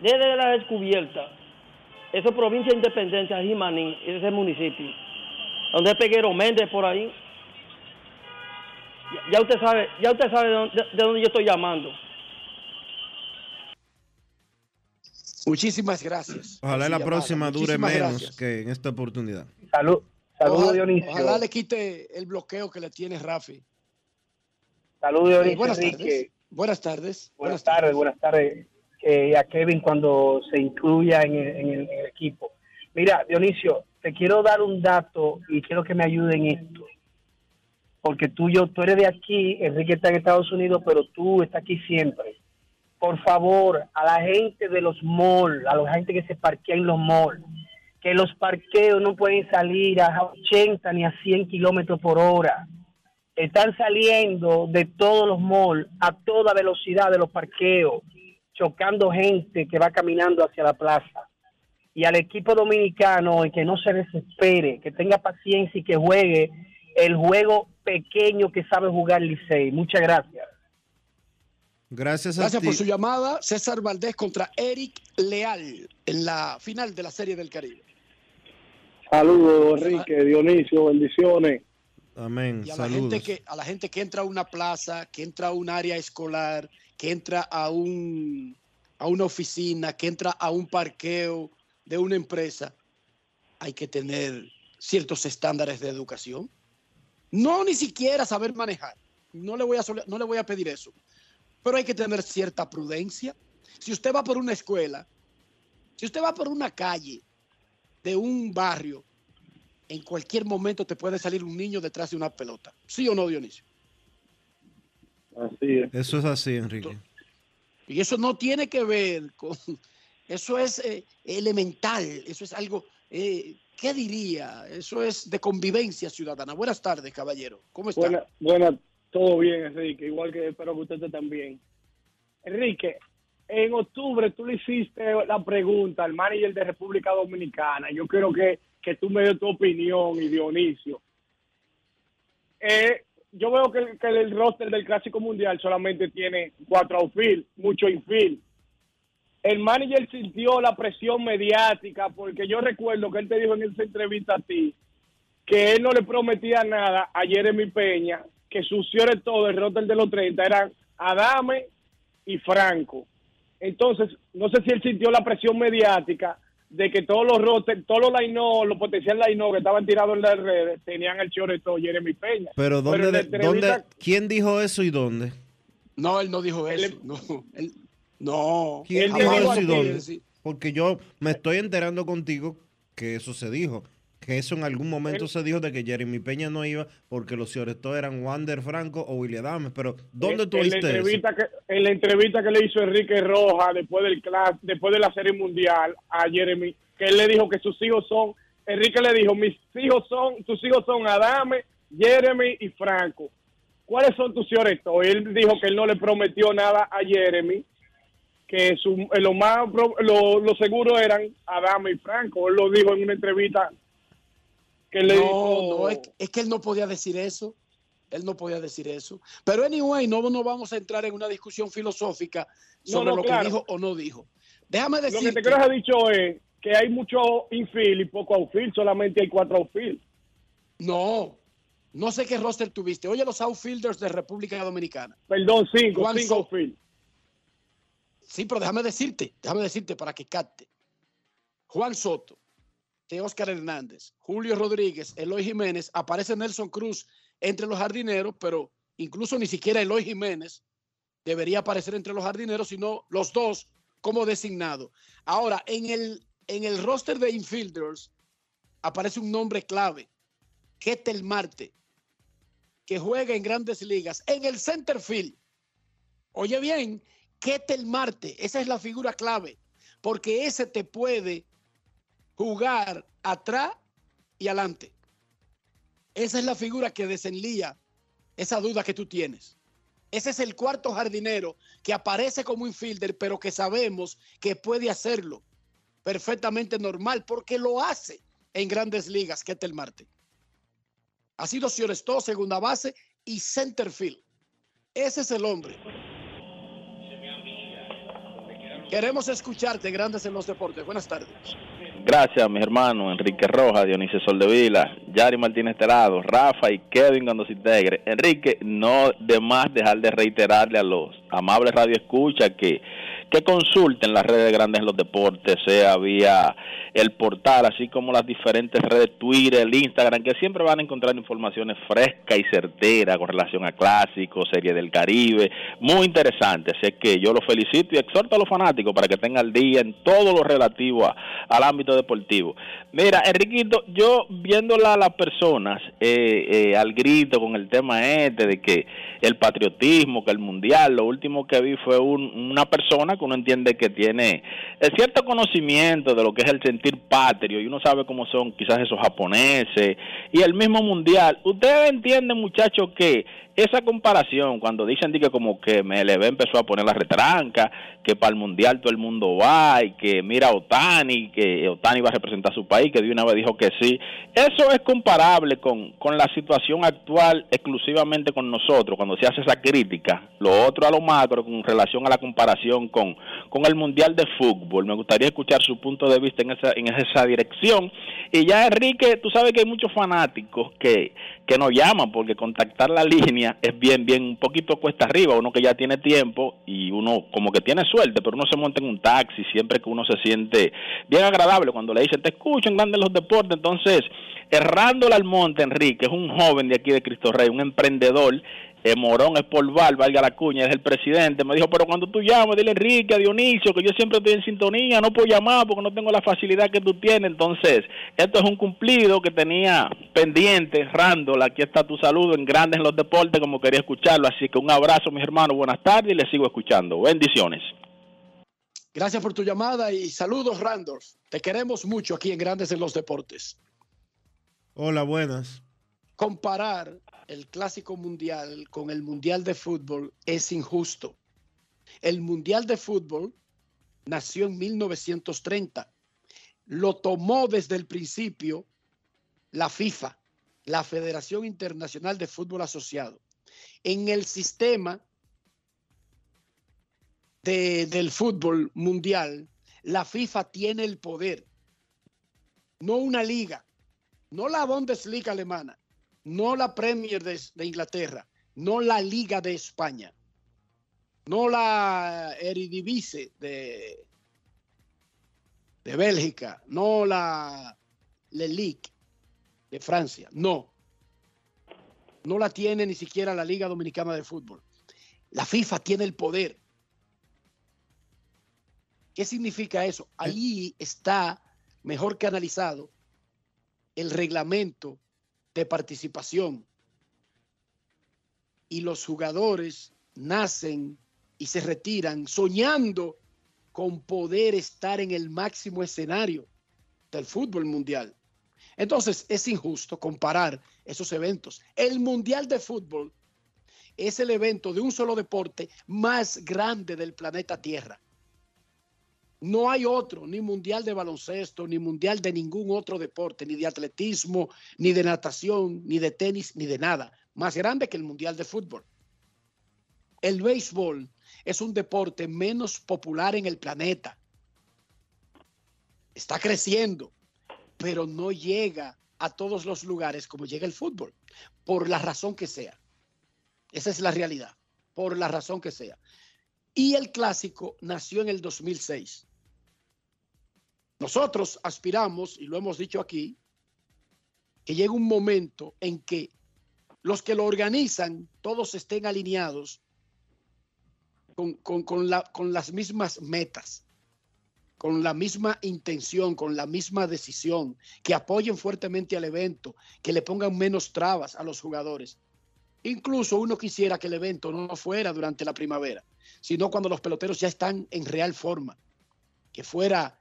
desde la descubierta, eso es provincia de Independencia, Jimaní, ese municipio, donde es Peguero Méndez por ahí. Ya, ya usted sabe, ya usted sabe de dónde, de dónde yo estoy llamando. Muchísimas gracias. Ojalá la próxima dure Muchísimas menos gracias. que en esta oportunidad. Salud, saludos Ojalá, Dionisio. ojalá le quite el bloqueo que le tiene Rafi. Saludos Eh, Dionisio buenas tardes. Buenas tardes. Buenas tardes, buenas tardes. Eh, y a Kevin cuando se incluya en el, en el- en el equipo. Mira, Dionisio, te quiero dar un dato y quiero que me ayuden en esto. Porque tú, yo, tú eres de aquí, Enrique está en Estados Unidos, pero tú estás aquí siempre. Por favor, a la gente de los malls, a la gente que se parquea en los malls, que los parqueos no pueden salir a 80 ni a 100 kilómetros por hora están saliendo de todos los malls a toda velocidad de los parqueos, chocando gente que va caminando hacia la plaza. Y al equipo dominicano, y que no se desespere, que tenga paciencia y que juegue el juego pequeño que sabe jugar Licey. Muchas gracias. Gracias a Gracias ti. por su llamada. César Valdés contra Eric Leal en la final de la Serie del Caribe. Saludos, Enrique, Dionisio, bendiciones. Amén. Y a la, gente que, a la gente que entra a una plaza, que entra a un área escolar, que entra a, un, a una oficina, que entra a un parqueo de una empresa, hay que tener ciertos estándares de educación. No ni siquiera saber manejar. No le voy a, no le voy a pedir eso. Pero hay que tener cierta prudencia. Si usted va por una escuela, si usted va por una calle de un barrio, en cualquier momento te puede salir un niño detrás de una pelota. ¿Sí o no, Dionisio? Así es. Eso es así, Enrique. Y eso no tiene que ver con... Eso es eh, elemental, eso es algo... eh, ¿Qué diría? Eso es de convivencia ciudadana. Buenas tardes, caballero. ¿Cómo está? Buena, buena, todo bien, Enrique. Igual que espero que usted esté también. Enrique, en octubre tú le hiciste la pregunta al manager de República Dominicana. Yo quiero que, que tú me des tu opinión y Dionisio. Eh, yo veo que, que el roster del Clásico Mundial solamente tiene cuatro outfield, mucho infield. El manager sintió la presión mediática porque yo recuerdo que él te dijo en esa entrevista a ti que él no le prometía nada a Jeremy Peña, que sus señores todo el roster de los 30 eran Adame y Franco. Entonces, no sé si él sintió la presión mediática de que todos los roster, todos los line los potenciales line que estaban tirados en las redes tenían el choreto Jeremy Peña. Pero ¿dónde, de- entrevista- dónde- quién dijo eso y dónde? No, él no dijo eso. No, él- no. ¿Quién Él dijo dijo eso y aquí, dónde? sí. Porque yo me estoy enterando contigo que eso se dijo. Que eso en algún momento Él- se dijo de que Jeremy Peña no iba porque los Cioretos eran Wander Franco o William Adams. Pero ¿dónde en, tú en la oíste eso? entrevista que en la entrevista que le hizo Enrique Roja después del clas- después de la serie mundial a Jeremy que él le dijo que sus hijos son Enrique le dijo mis hijos son tus hijos son Adame Jeremy y Franco ¿cuáles son tus hijos él dijo que él no le prometió nada a Jeremy que su, eh, lo más lo, lo seguro eran Adame y Franco él lo dijo en una entrevista que le no, dijo no, es, es que él no podía decir eso. Él no podía decir eso. Pero anyway, no, no vamos a entrar en una discusión filosófica sobre no, lo claro. que dijo o no dijo. Déjame Lo decir. que te quiero haber dicho es que hay mucho infield y poco outfield, solamente hay cuatro outfield. No, no sé qué roster tuviste. Oye, los outfielders de República Dominicana. Perdón, cinco, Juan cinco So- outfield. Sí, pero déjame decirte, déjame decirte para que capte. Juan Soto, Oscar Hernández, Julio Rodríguez, Eloy Jiménez, aparece Nelson Cruz entre los jardineros, pero incluso ni siquiera Eloy Jiménez debería aparecer entre los jardineros, sino los dos como designado. Ahora, en el, en el roster de infielders aparece un nombre clave, Ketel Marte, que juega en grandes ligas, en el center field. Oye bien, Ketel Marte, esa es la figura clave, porque ese te puede jugar atrás y adelante. Esa es la figura que desenlía esa duda que tú tienes. Ese es el cuarto jardinero que aparece como infielder, pero que sabemos que puede hacerlo perfectamente normal, porque lo hace en grandes ligas, Ketel Marte. Ha sido Siorestó, segunda base y center field. Ese es el hombre. Queremos escucharte, Grandes en los Deportes. Buenas tardes. Gracias, mis hermanos Enrique Rojas, Dionisio Soldevila, Yari Martínez Terado, Rafa y Kevin Gandos Integre. Enrique, no de más dejar de reiterarle a los amables radioescuchas que, que consulten las redes grandes en los deportes, sea vía el portal, así como las diferentes redes Twitter, el Instagram, que siempre van a encontrar informaciones frescas y certeras con relación a clásicos, serie del Caribe, muy interesante. Así que yo los felicito y exhorto a los fanáticos para que tengan al día en todo lo relativo a- al ámbito deportivo. Mira, Enriquito, yo viéndola a las personas eh, eh, al grito con el tema este de que el patriotismo, que el mundial, lo último que vi fue un- una persona que uno entiende que tiene eh, cierto conocimiento de lo que es el sentir patrio y uno sabe cómo son quizás esos japoneses y el mismo mundial. Ustedes entienden, muchachos, que esa comparación, cuando dicen di que como que MLB empezó a poner la retranca, que para el mundial todo el mundo va y que mira a Otani, que Otani va a representar a su país, que de una vez dijo que sí, eso es comparable con, con la situación actual exclusivamente con nosotros, cuando se hace esa crítica, lo otro a lo macro con relación a la comparación con, con el mundial de fútbol. Me gustaría escuchar su punto de vista en esa, en esa dirección. Y ya Enrique, tú sabes que hay muchos fanáticos que, que nos llaman porque contactar la línea es bien, bien, un poquito cuesta arriba, uno que ya tiene tiempo y uno como que tiene suerte, pero uno se monta en un taxi siempre que uno se siente bien agradable cuando le dicen, te escucho en Grandes los Deportes, entonces, Errando Almonte, Enrique, es un joven de aquí de Cristo Rey, un emprendedor, eh, Morón Esporval, valga la cuña, es el presidente, me dijo, pero cuando tú llamas, dile Enrique, a Dionisio, que yo siempre estoy en sintonía, no puedo llamar porque no tengo la facilidad que tú tienes, entonces, esto es un cumplido que tenía pendiente, Randall, aquí está tu saludo en Grandes en los Deportes, como quería escucharlo, así que un abrazo, mis hermanos, buenas tardes y les sigo escuchando, bendiciones. Gracias por tu llamada y saludos, Randolph. Te queremos mucho aquí en Grandes en los Deportes. Hola, buenas. Comparar el Clásico Mundial con el Mundial de Fútbol es injusto. El Mundial de Fútbol nació en 1930. Lo tomó desde el principio la FIFA, la Federación Internacional de Fútbol Asociado. En el sistema de- del fútbol mundial, la FIFA tiene el poder, no una liga, no la Bundesliga alemana, no la Premier de, Inglaterra, no la Liga de España, no la Eredivisie de, Bélgica, no la Ligue de Francia, no. No la tiene ni siquiera la Liga Dominicana de Fútbol. La FIFA tiene el poder. ¿Qué significa eso? Ahí está mejor canalizado el reglamento de participación. Y los jugadores nacen y se retiran soñando con poder estar en el máximo escenario del fútbol mundial. Entonces es injusto comparar esos eventos. El Mundial de Fútbol es el evento de un solo deporte más grande del planeta Tierra. No hay otro, ni mundial de baloncesto, ni mundial de ningún otro deporte, ni de atletismo, ni de natación, ni de tenis, ni de nada, más grande que el mundial de fútbol. El béisbol es un deporte menos popular en el planeta. Está creciendo, pero no llega a todos los lugares como llega el fútbol, por la razón que sea. Esa es la realidad, por la razón que sea. Y el clásico nació en el 2006. Nosotros aspiramos, y lo hemos dicho aquí, que llegue un momento en que los que lo organizan todos estén alineados con, con- con la- con las mismas metas, con la misma intención, con la misma decisión, que apoyen fuertemente al evento, que le pongan menos trabas a los jugadores. Incluso uno quisiera que el evento no fuera durante la primavera, sino cuando los peloteros ya están en real forma, que fuera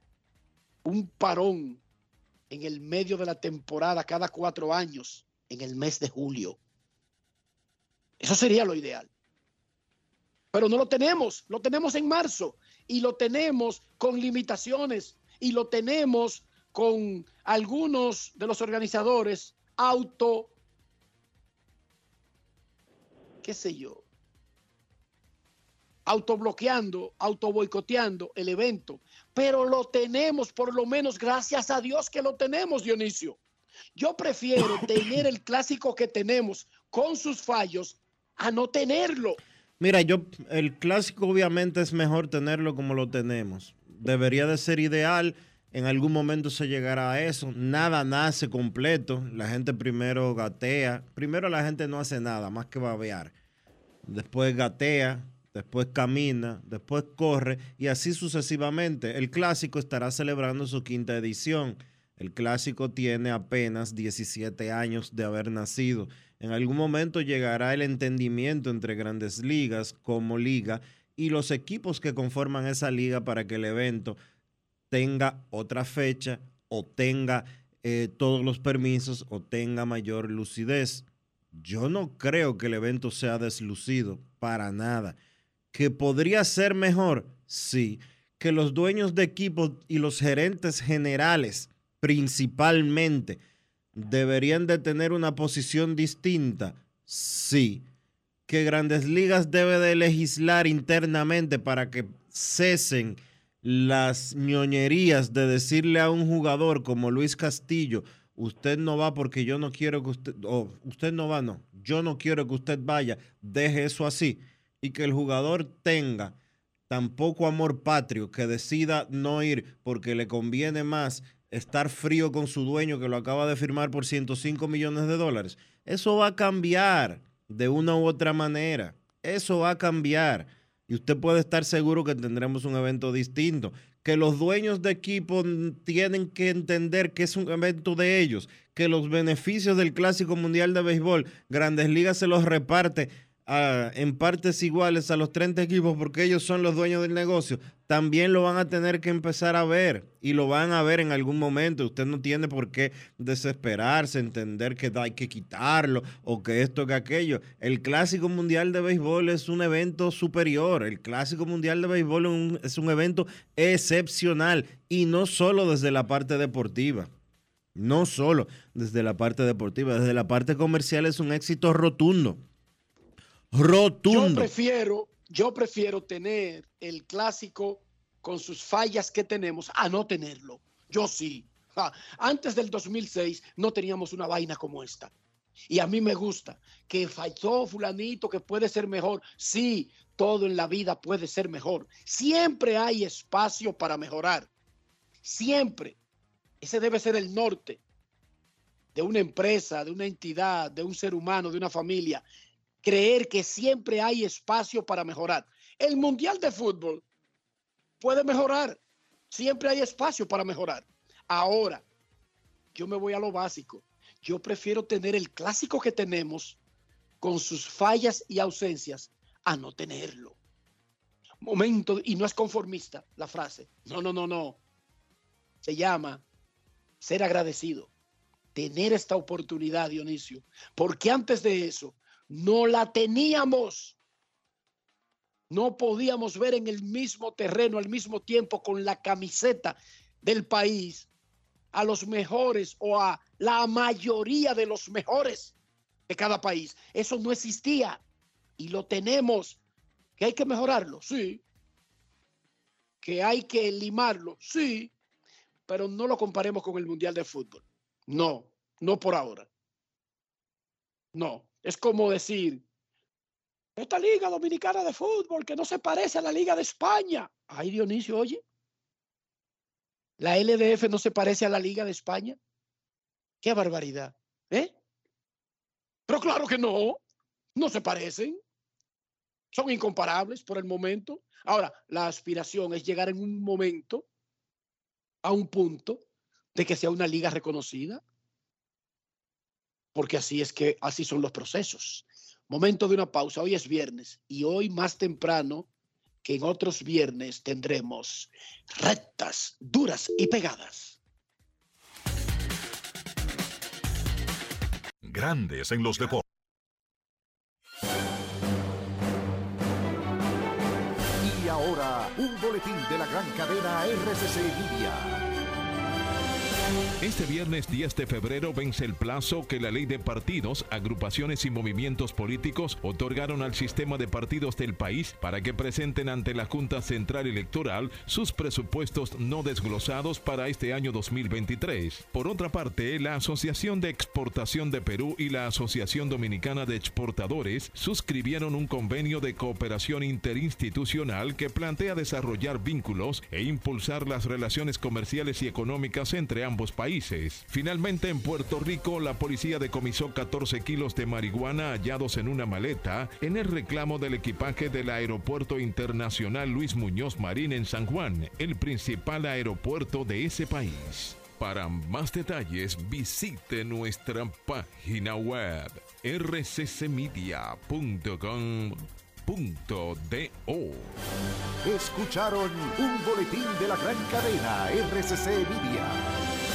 un parón en el medio de la temporada cada cuatro años, en el mes de julio. Eso sería lo ideal. Pero no lo tenemos, lo tenemos en marzo y lo tenemos con limitaciones y lo tenemos con algunos de los organizadores auto, qué sé yo, autobloqueando, autoboicoteando el evento. Pero lo tenemos, por lo menos, gracias a Dios que lo tenemos, Dionisio. Yo prefiero tener el clásico que tenemos con sus fallos a no tenerlo. Mira, yo, el clásico obviamente es mejor tenerlo como lo tenemos. Debería de ser ideal. En algún momento se llegará a eso. Nada nace completo. La gente primero gatea. Primero la gente no hace nada más que babear. Después gatea, después camina, después corre y así sucesivamente. El clásico estará celebrando su quinta edición. El clásico tiene apenas 17 años de haber nacido. En algún momento llegará el entendimiento entre grandes ligas como liga y los equipos que conforman esa liga para que el evento tenga otra fecha o tenga eh, todos los permisos o tenga mayor lucidez. Yo no creo que el evento sea deslucido para nada. ¿Que podría ser mejor? Sí. Que los dueños de equipos y los gerentes generales principalmente deberían de tener una posición distinta? Sí. Que Grandes Ligas debe de legislar internamente para que cesen las ñoñerías de decirle a un jugador como Luis Castillo, usted no va porque yo no quiero que usted, o usted no va, no, yo no quiero que usted vaya, deje eso así. Y que el jugador tenga tan poco amor patrio que decida no ir porque le conviene más estar frío con su dueño que lo acaba de firmar por 105 millones de dólares. Eso va a cambiar de una u otra manera. Eso va a cambiar. Y usted puede estar seguro que tendremos un evento distinto. Que los dueños de equipo tienen que entender que es un evento de ellos. Que los beneficios del Clásico Mundial de Béisbol, Grandes Ligas se los reparte en partes iguales a los 30 equipos porque ellos son los dueños del negocio, también lo van a tener que empezar a ver y lo van a ver en algún momento. Usted no tiene por qué desesperarse, entender que hay que quitarlo o que esto, que aquello. El Clásico Mundial de Béisbol es un evento superior. El Clásico Mundial de Béisbol es un evento excepcional y no solo desde la parte deportiva. No solo desde la parte deportiva, desde la parte comercial es un éxito rotundo. Yo prefiero, yo prefiero tener el clásico con sus fallas que tenemos a no tenerlo. Yo sí. Antes del 2006 no teníamos una vaina como esta. Y a mí me gusta que falló fulanito que puede ser mejor. Sí, todo en la vida puede ser mejor. Siempre hay espacio para mejorar. Siempre. Ese debe ser el norte de una empresa, de una entidad, de un ser humano, de una familia creer que siempre hay espacio para mejorar. El Mundial de Fútbol puede mejorar. Siempre hay espacio para mejorar. Ahora, yo me voy a lo básico. Yo prefiero tener el clásico que tenemos con sus fallas y ausencias a no tenerlo. Momento, y no es conformista la frase. No, no, no, no. Se llama ser agradecido. Tener esta oportunidad, Dionisio. Porque antes de eso, no la teníamos. No podíamos ver en el mismo terreno al mismo tiempo con la camiseta del país a los mejores o a la mayoría de los mejores de cada país. Eso no existía y lo tenemos. ¿Que hay que mejorarlo? Sí. ¿Que hay que limarlo? Sí. Pero no lo comparemos con el Mundial de Fútbol. No, no por ahora. No, es como decir, esta Liga Dominicana de Fútbol que no se parece a la Liga de España. Ay, Dionisio, oye. La LDF no se parece a la Liga de España. Qué barbaridad. ¿Eh? Pero claro que no. No se parecen. Son incomparables por el momento. Ahora, la aspiración es llegar en un momento a un punto de que sea una liga reconocida porque así es que así son los procesos. Momento de una pausa. Hoy es viernes y hoy más temprano que en otros viernes tendremos rectas, duras y pegadas. Grandes en los deportes. Y ahora, un boletín de la gran cadena RCC Media. Este viernes 10 de febrero vence el plazo que la ley de partidos, agrupaciones y movimientos políticos otorgaron al sistema de partidos del país para que presenten ante la Junta Central Electoral sus presupuestos no desglosados para este año 2023. Por otra parte, la Asociación de Exportación de Perú y la Asociación Dominicana de Exportadores suscribieron un convenio de cooperación interinstitucional que plantea desarrollar vínculos e impulsar las relaciones comerciales y económicas entre ambos países. Finalmente, en Puerto Rico, la policía decomisó 14 kilos de marihuana hallados en una maleta en el reclamo del equipaje del Aeropuerto Internacional Luis Muñoz Marín en San Juan, el principal aeropuerto de ese país. Para más detalles, visite nuestra página web rccmedia.com.do. Escucharon un boletín de la gran cadena RCC Media.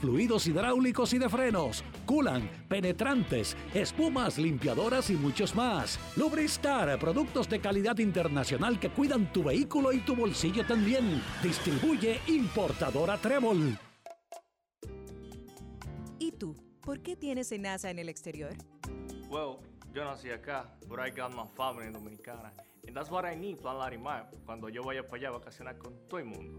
fluidos hidráulicos y de frenos, culan, penetrantes, espumas, limpiadoras y muchos más. Lubristar, productos de calidad internacional que cuidan tu vehículo y tu bolsillo también. Distribuye importadora Trébol. ¿Y tú? ¿Por qué tienes NASA en el exterior? Well, yo nací acá, but I got my family dominicana. And that's what I need, Plan Larimar, cuando yo vaya para allá a vacacionar con todo el mundo.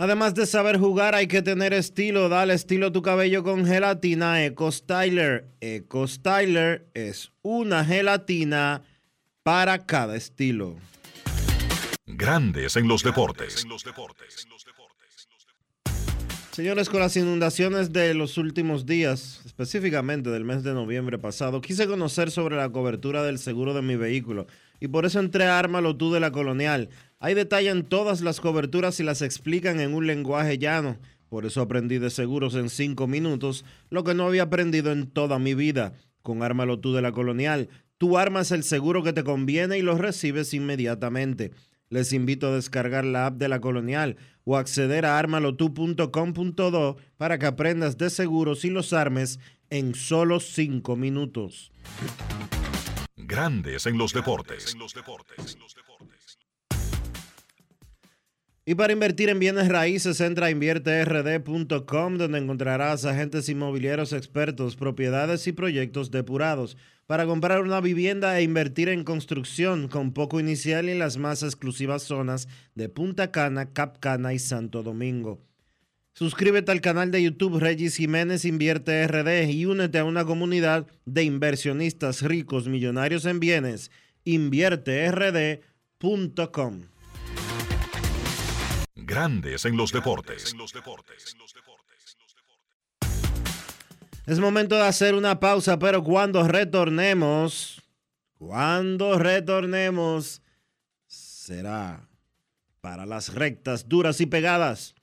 Además de saber jugar, hay que tener estilo. Dale estilo a tu cabello con gelatina Eco Styler. Eco Styler es una gelatina para cada estilo. Grandes en los deportes. Señores, con las inundaciones de los últimos días, específicamente del mes de noviembre pasado, quise conocer sobre la cobertura del seguro de mi vehículo y por eso entré a Ármalo tú de la Colonial. Ahí detallan todas las coberturas y las explican en un lenguaje llano. Por eso aprendí de seguros en cinco minutos, lo que no había aprendido en toda mi vida. Con Ármalo tú de la Colonial, tú armas el seguro que te conviene y lo recibes inmediatamente. Les invito a descargar la app de la Colonial o acceder a armalotu.com.do para que aprendas de seguros y los armes en solo cinco minutos. Grandes en los deportes. Y para invertir en bienes raíces, entra a invierterd.com, donde encontrarás agentes inmobiliarios expertos, propiedades y proyectos depurados para comprar una vivienda e invertir en construcción con poco inicial y en las más exclusivas zonas de Punta Cana, Cap Cana y Santo Domingo. Suscríbete al canal de YouTube Regis Jiménez Invierte RD y únete a una comunidad de inversionistas ricos millonarios en bienes. InvierteRD.com. Grandes en los deportes. Es momento de hacer una pausa, pero cuando retornemos, cuando retornemos, será para las rectas duras y pegadas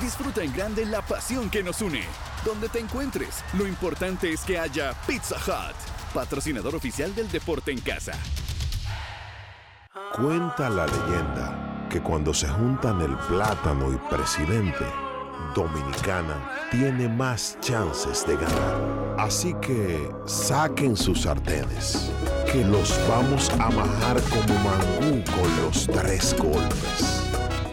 Disfruta en grande la pasión que nos une. Donde te encuentres, lo importante es que haya Pizza Hut, patrocinador oficial del deporte en casa. Cuenta la leyenda que cuando se juntan el plátano y presidente, Dominicana tiene más chances de ganar. Así que saquen sus sartenes, que los vamos a majar como mangú con los tres golpes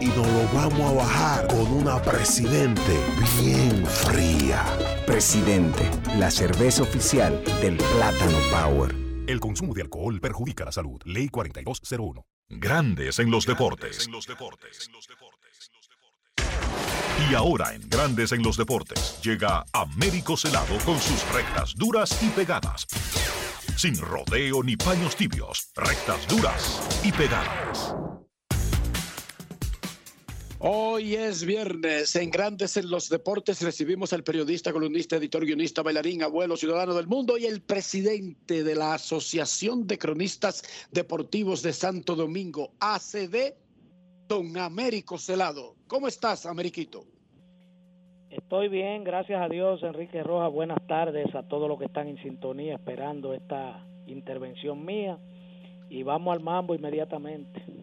y nos lo vamos a bajar con una presidente bien fría. Presidente, la cerveza oficial del Plátano Power. El consumo de alcohol perjudica la salud. Ley 4201. Grandes en los deportes. Y ahora en Grandes en los deportes llega Américo Celado con sus rectas duras y pegadas. Sin rodeo ni paños tibios. Rectas duras y pegadas. Hoy es viernes. En Grandes en los Deportes recibimos al periodista, columnista, editor, guionista, bailarín, abuelo, ciudadano del mundo y el presidente de la Asociación de Cronistas Deportivos de Santo Domingo, ACD, don Américo Celado. ¿Cómo estás, Ameriquito? Estoy bien, gracias a Dios, Enrique Rojas. Buenas tardes a todos los que están en sintonía esperando esta intervención mía. Y vamos al mambo inmediatamente.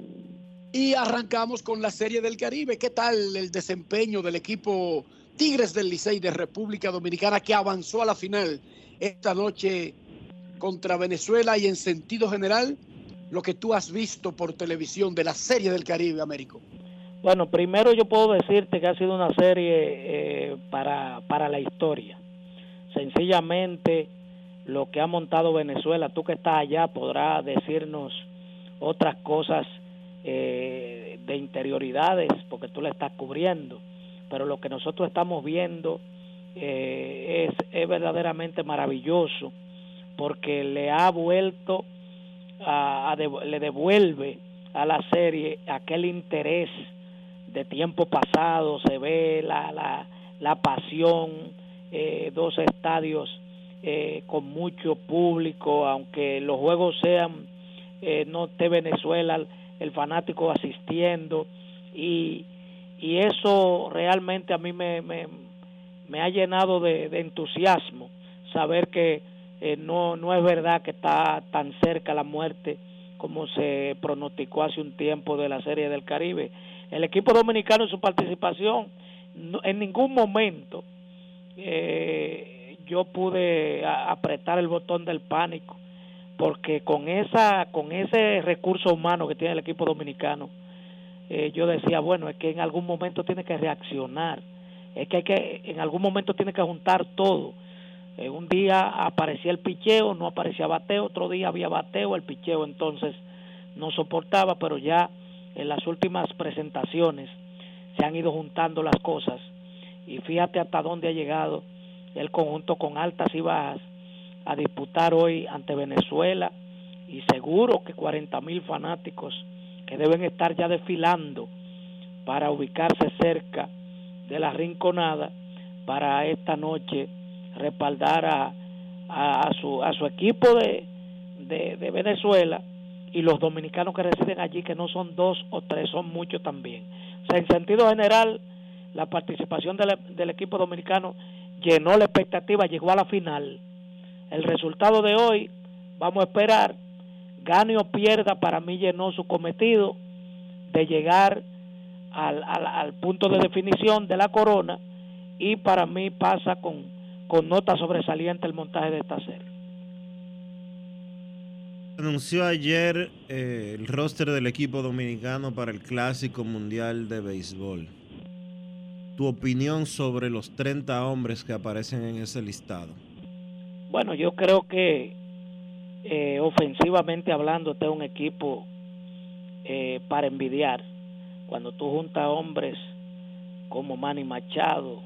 Y arrancamos con la Serie del Caribe. ¿Qué tal el desempeño del equipo Tigres del Licey de República Dominicana que avanzó a la final esta noche contra Venezuela y en sentido general lo que tú has visto por televisión de la Serie del Caribe, Américo? Bueno, primero yo puedo decirte que ha sido una serie eh, para, para la historia. Sencillamente lo que ha montado Venezuela, tú que estás allá podrás decirnos otras cosas eh, de interioridades porque tú la estás cubriendo, pero lo que nosotros estamos viendo eh, es, es verdaderamente maravilloso porque le ha vuelto a, le devuelve a la serie aquel interés de tiempo pasado, se ve la, la, la pasión, eh, dos estadios eh, con mucho público, aunque los juegos sean eh, no de Venezuela, el fanático asistiendo y, y eso realmente a mí me, me, ha llenado de, de entusiasmo saber que eh, no, no es verdad que está tan cerca la muerte como se pronosticó hace un tiempo de la Serie del Caribe. El equipo dominicano en su participación, en ningún momento eh, yo pude apretar el botón del pánico, porque con esa con ese recurso humano que tiene el equipo dominicano, eh, yo decía, bueno, es que en algún momento tiene que reaccionar, es que, hay que en algún momento tiene que juntar todo. Eh, un día aparecía el picheo, no aparecía bateo, otro día había bateo, el picheo entonces no soportaba, pero ya en las últimas presentaciones se han ido juntando las cosas. Y fíjate hasta dónde ha llegado el conjunto con altas y bajas a disputar hoy ante Venezuela y seguro que 40 mil fanáticos que deben estar ya desfilando para ubicarse cerca de la rinconada para esta noche respaldar a, a, su, a su equipo de, de, Venezuela y los dominicanos que residen allí, que no son dos o tres, son muchos también. O sea, en sentido general, la participación del, del equipo dominicano llenó la expectativa, llegó a la final. El resultado de hoy, vamos a esperar, gane o pierda, para mí llenó su cometido de llegar al, al, al punto de definición de la corona y para mí pasa con con nota sobresaliente el montaje de esta serie. Anunció ayer eh, el roster del equipo dominicano para el Clásico Mundial de Béisbol. Tu opinión sobre los 30 hombres que aparecen en ese listado. Bueno, yo creo que eh, ofensivamente hablando, este es un equipo eh, para envidiar. Cuando tú juntas hombres como Manny Machado,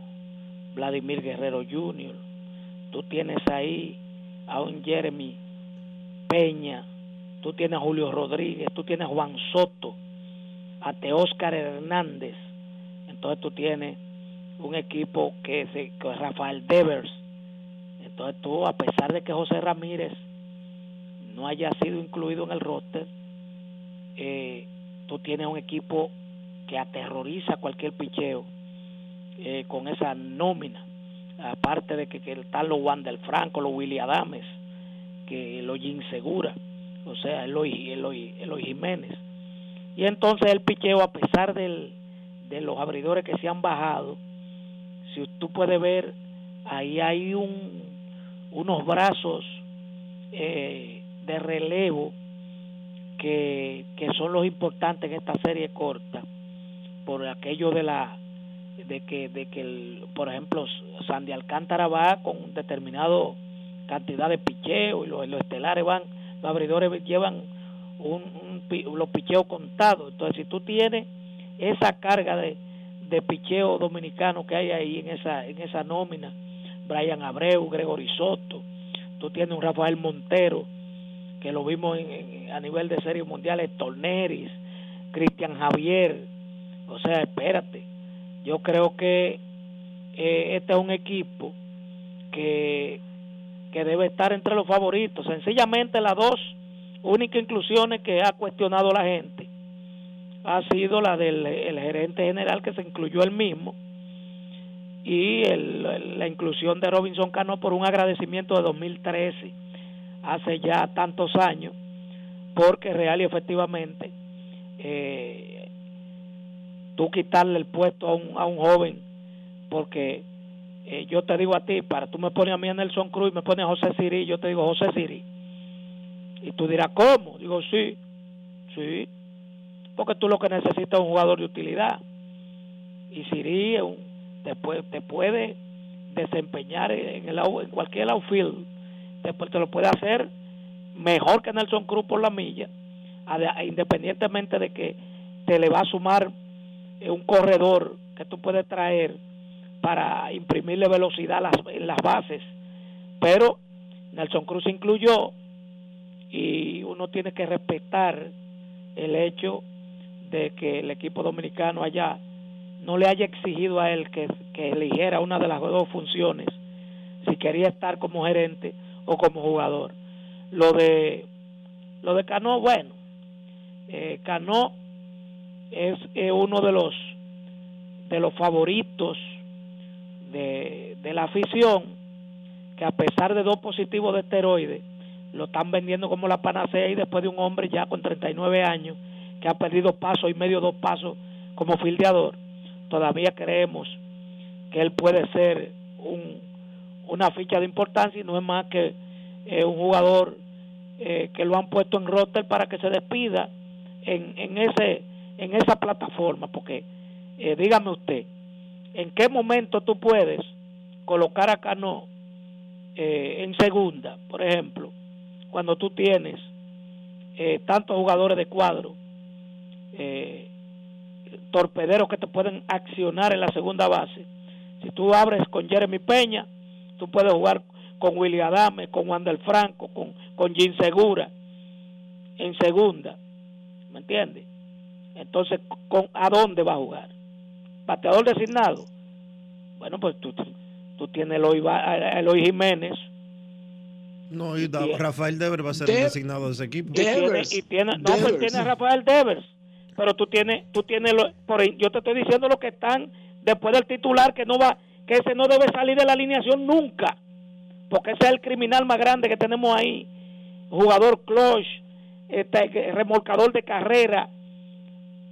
Vladimir Guerrero Jr., tú tienes ahí a un Jeremy Peña, tú tienes a Julio Rodríguez, tú tienes a Juan Soto, a Teóscar Hernández, entonces tú tienes un equipo que es, Rafael Devers, entonces tú, a pesar de que José Ramírez no haya sido incluido en el roster, eh, tú tienes un equipo que aterroriza cualquier picheo eh, con esa nómina. Aparte de que, están los del Franco, los Willy Adames, que lo insegura, o sea, Eloy, Eloy, Eloy Jiménez. Y entonces el picheo, a pesar del, de los abridores que se han bajado, si tú puedes ver, ahí hay un, unos brazos eh, de relevo que, que son los importantes en esta serie corta, por aquello de la de que, de que el, por ejemplo, Sandy Alcántara va con determinado cantidad de picheo y los, estelares van, los abridores llevan un, los picheos contados. Entonces, si tú tienes esa carga de, de picheo dominicano que hay ahí en esa, en esa nómina, Brian Abreu, Gregory Soto, tú tienes un Rafael Montero, que lo vimos a nivel de series mundiales, Torneris, Cristian Javier, o sea, espérate, yo creo que eh, este es un equipo que, que debe estar entre los favoritos. Sencillamente las dos únicas inclusiones que ha cuestionado la gente ha sido la del el gerente general que se incluyó él mismo y el- la inclusión de Robinson Cano por un agradecimiento de 2013, hace ya tantos años, porque real y efectivamente eh, tú quitarle el puesto a un, a un joven, porque eh, yo te digo a ti, para tú me pones a mí a Nelson Cruz me pones a José Siri, yo te digo José Siri. Y tú dirás, ¿cómo? Digo, sí, sí, porque tú lo que necesitas es un jugador de utilidad. Y Siri es un- te, puede, te puede desempeñar en, el, en cualquier outfield, te, te lo puede hacer mejor que Nelson Cruz por la milla, independientemente de que te le va a sumar un corredor que tú puedes traer para imprimirle velocidad a las, en las bases. Pero Nelson Cruz incluyó y uno tiene que respetar el hecho de que el equipo dominicano allá no le haya exigido a él que, que eligiera una de las dos funciones, si quería estar como gerente o como jugador. Lo de lo de Cano, bueno, eh, Cano es uno de los de los favoritos de, de la afición que a pesar de dos positivos de esteroides lo están vendiendo como la panacea y después de un hombre ya con 39 años que ha perdido paso y medio dos pasos como fildeador todavía creemos que él puede ser un, una ficha de importancia y no es más que eh, un jugador eh, que lo han puesto en roster para que se despida en, en ese en esa plataforma. Porque eh, dígame usted en qué momento tú puedes colocar a Cano en segunda por ejemplo cuando tú tienes tantos jugadores de cuadro eh, torpederos que te pueden accionar en la segunda base si tú abres con Jeremy Peña tú puedes jugar con Willy Adame, con Wander Franco, con, con Jim Segura en segunda, ¿me entiendes? Entonces, con, ¿a dónde va a jugar? ¿Bateador designado? Bueno, pues tú, tú tienes a Eloy, Eloy Jiménez. No, y da- tiene- Rafael Dever va a ser el De- designado de ese equipo. y tiene, y tiene- no, pues tiene a Rafael Devers, pero tú tienes, tú tienes, lo- por yo te estoy diciendo lo que están después del titular que no va, que ese no debe salir de la alineación nunca, porque ese es el criminal más grande que tenemos ahí, jugador clutch, este, remolcador de carrera,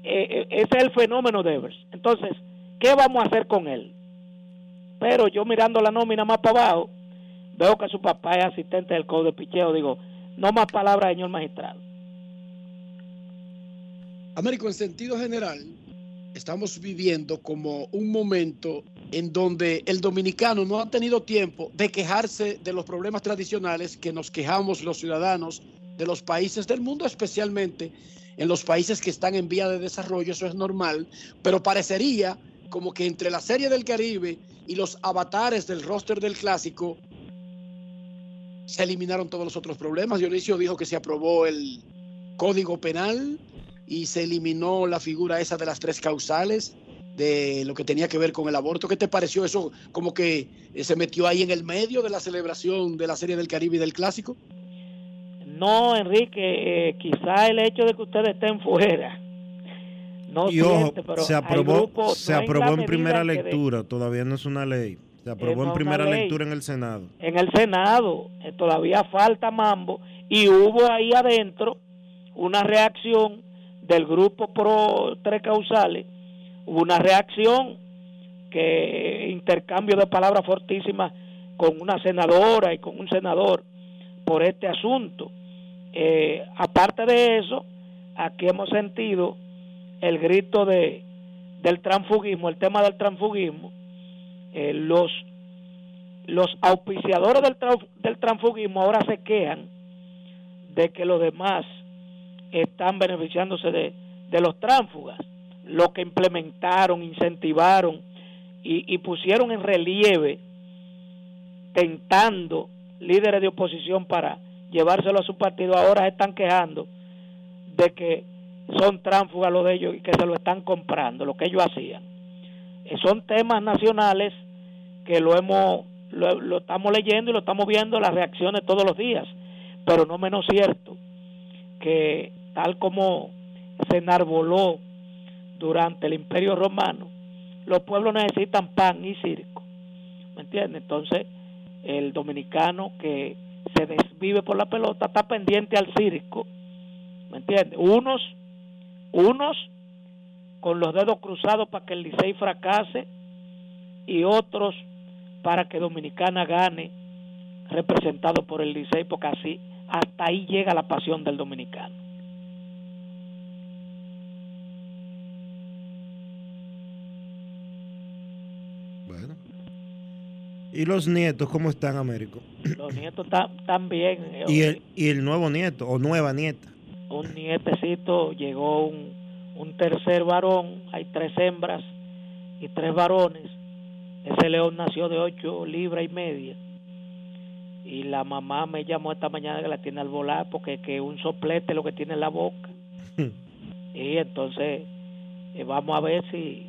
eh, eh, ese es el fenómeno Devers. Entonces, ¿qué vamos a hacer con él? Pero yo mirando la nómina más para abajo, veo que su papá es asistente del coach de picheo, digo, no más palabras, señor magistrado. Américo, en sentido general, estamos viviendo como un momento en donde el dominicano no ha tenido tiempo de quejarse de los problemas tradicionales que nos quejamos los ciudadanos de los países del mundo, especialmente en los países que están en vía de desarrollo, eso es normal, pero parecería como que entre la Serie del Caribe y los avatares del roster del clásico se eliminaron todos los otros problemas. Dionisio dijo que se aprobó el código penal y se eliminó la figura esa de las tres causales de lo que tenía que ver con el aborto. ¿Qué te pareció eso? Como que eh, se metió ahí en el medio de la celebración de la Serie del Caribe y del Clásico. No, Enrique, eh, quizá el hecho de que ustedes estén fuera no y ojo, siente, pero se aprobó, grupos, se no aprobó en primera de- lectura, todavía no es una ley. Se aprobó en primera ley. lectura en el Senado. en el Senado, eh, todavía falta mambo, y hubo ahí adentro una reacción del grupo pro tres causales, hubo una reacción que intercambio de palabras fortísimas con una senadora y con un senador por este asunto. Eh, aparte de eso, aquí hemos sentido el grito de del transfugismo, el tema del transfugismo, eh, los los auspiciadores del, del transfugismo ahora se quejan de que los demás están beneficiándose de, de los tránsfugas, lo que implementaron, incentivaron y, y pusieron en relieve, tentando líderes de oposición para llevárselo a su partido, ahora se están quejando de que son tránsfugas los de ellos y que se lo están comprando, lo que ellos hacían. Eh, son temas nacionales que lo hemos lo, lo estamos leyendo y lo estamos viendo las reacciones todos los días pero no menos cierto que tal como se enarboló durante el imperio romano los pueblos necesitan pan y circo ¿me entiendes? Entonces, el dominicano que se desvive por la pelota está pendiente al circo, ¿me entiendes? Unos, unos con los dedos cruzados para que el Licey fracase y otros para que Dominicana gane representado por el Licey porque así hasta ahí llega la pasión del dominicano. ¿Y los nietos cómo están, Américo? Los nietos están bien. eh, ¿Y el, ¿Y el nuevo nieto o nueva nieta? Un nietecito, llegó un, un tercer varón, hay tres hembras y tres varones. Ese león nació de ocho libras y media. Y la mamá me llamó esta mañana que la tiene al volar porque que un soplete lo que tiene en la boca. y entonces eh, vamos a ver si,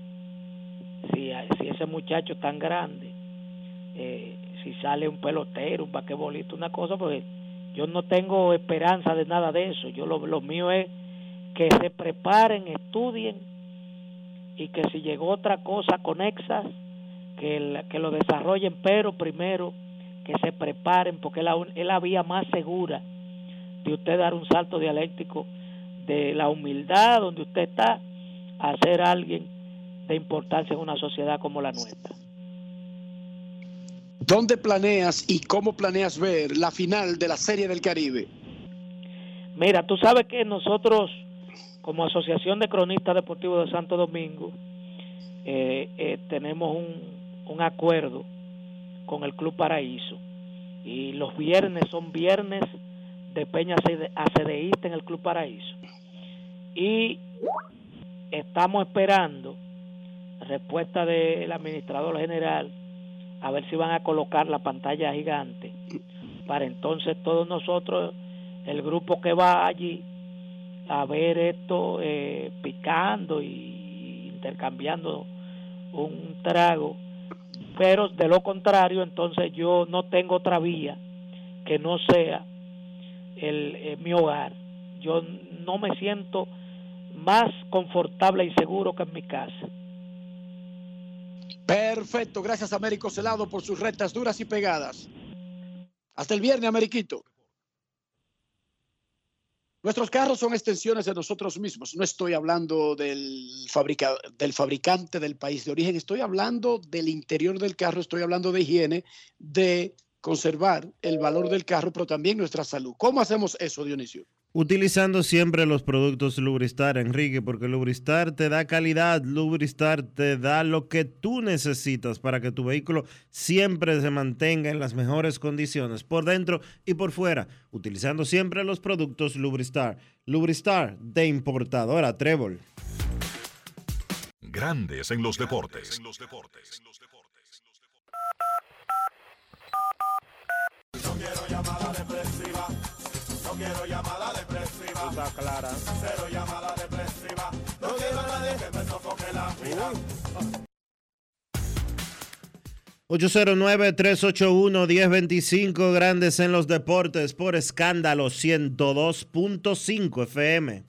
si, si ese muchacho tan grande, eh, si sale un pelotero, un basquetbolista, una cosa, porque yo no tengo esperanza de nada de eso. Yo lo, lo mío es que se preparen, estudien y que si llegó otra cosa conexas, que, que lo desarrollen, pero primero que se preparen porque la, es la vía más segura de usted dar un salto dialéctico de la humildad donde usted está a ser alguien de importancia en una sociedad como la nuestra. ¿Dónde planeas y cómo planeas ver la final de la Serie del Caribe? Mira, tú sabes que nosotros, como Asociación de Cronistas Deportivos de Santo Domingo, eh, eh, tenemos un, acuerdo con el Club Paraíso. Y los viernes son viernes de Peña Acede- Acedeísta en el Club Paraíso. Y estamos esperando respuesta del administrador general a ver si van a colocar la pantalla gigante para entonces todos nosotros el grupo que va allí a ver esto eh, picando y intercambiando un trago. Pero de lo contrario entonces yo no tengo otra vía que no sea el, eh, mi hogar. Yo no me siento más confortable y seguro que en mi casa Perfecto, gracias Américo Celado por sus rectas duras y pegadas. Hasta el viernes, Ameriquito. Nuestros carros son extensiones de nosotros mismos. No estoy hablando del, fabrica- del fabricante del país de origen, estoy hablando del interior del carro, estoy hablando de higiene, de conservar el valor del carro, pero también nuestra salud. ¿Cómo hacemos eso, Dionisio? Utilizando siempre los productos Lubristar, Enrique, porque Lubristar te da calidad, Lubristar te da lo que tú necesitas para que tu vehículo siempre se mantenga en las mejores condiciones, por dentro y por fuera, utilizando siempre los productos Lubristar. Lubristar de importadora Trébol. Grandes en los deportes. No quiero llamada depresiva. No quiero llamada depresiva. Está clara. Cero llamada depresiva. No quiero a nadie que me sofoque la vida. 809-381-1025, Grandes en los Deportes, por escándalo 102.5 FM.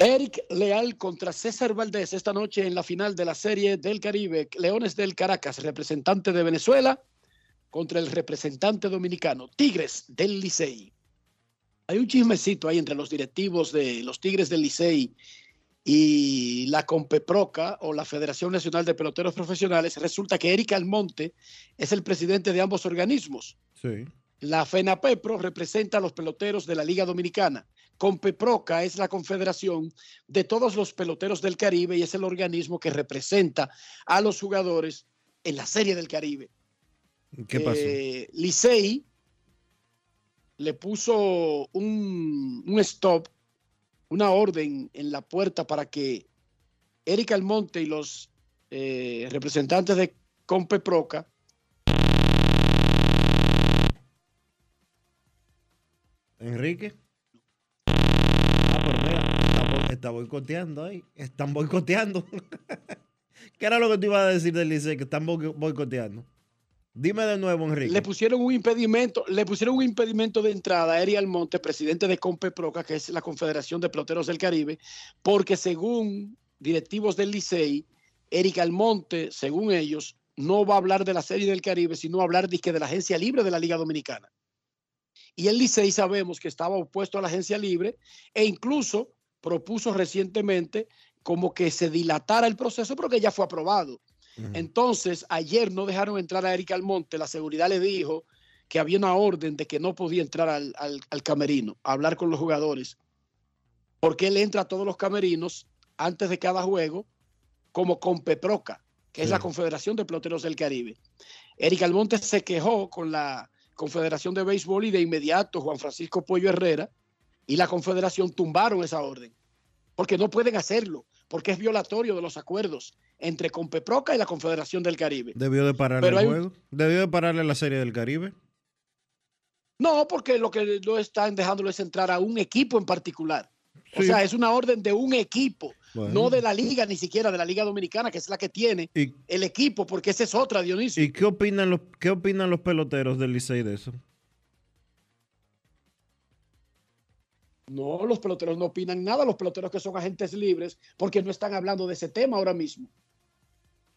Eric Leal contra César Valdés esta noche en la final de la Serie del Caribe. Leones del Caracas, representante de Venezuela, contra el representante dominicano, Tigres del Licey. Hay un chismecito ahí entre los directivos de los Tigres del Licey y la Compeproca o la Federación Nacional de Peloteros Profesionales. Resulta que Eric Almonte es el presidente de ambos organismos. Sí. La FENAPEPRO representa a los peloteros de la Liga Dominicana. Compeproca es la confederación de todos los peloteros del Caribe y es el organismo que representa a los jugadores en la Serie del Caribe. ¿Qué pasó? Eh, Licey le puso un, un stop, una orden en la puerta para que Eric Almonte y los eh, representantes de Compeproca Enrique. Ah, pero mira, está, bo- está boicoteando ahí. Están boicoteando. ¿Qué era lo que te iba a decir del Licey? Que están boi- boicoteando. Dime de nuevo, Enrique. Le pusieron un impedimento, le pusieron un impedimento de entrada a Eri Almonte, presidente de Compeproca, que es la Confederación de Peloteros del Caribe, porque según directivos del Licey, Eric Almonte, según ellos, no va a hablar de la Serie del Caribe, sino hablar de, de la agencia libre de la Liga Dominicana. Y el Licey sabemos que estaba opuesto a la agencia libre e incluso propuso recientemente como que se dilatara el proceso, pero que ya fue aprobado. Entonces, ayer no dejaron entrar a Eric Almonte, la seguridad le dijo que había una orden de que no podía entrar al, al- al camerino a hablar con los jugadores, porque él entra a todos los camerinos antes de cada juego como con Peproca, que es la Confederación de Peloteros del Caribe. Eric Almonte se quejó con la Confederación de Béisbol y de inmediato Juan Francisco Pollo Herrera y la Confederación tumbaron esa orden, porque no pueden hacerlo, porque es violatorio de los acuerdos entre Compeproca y la Confederación del Caribe. Debió de pararle Pero el un- juego. Debió de pararle la serie del Caribe. No, porque lo que no están dejándolo es entrar a un equipo en particular. O sea, es una orden de un equipo, Bueno. no de la liga, ni siquiera de la Liga Dominicana, que es la que tiene ¿Y, el equipo, porque esa es otra, Dionisio. y qué opinan los qué opinan los peloteros del Licey de eso? No, los peloteros no opinan nada, los peloteros que son agentes libres, porque no están hablando de ese tema ahora mismo.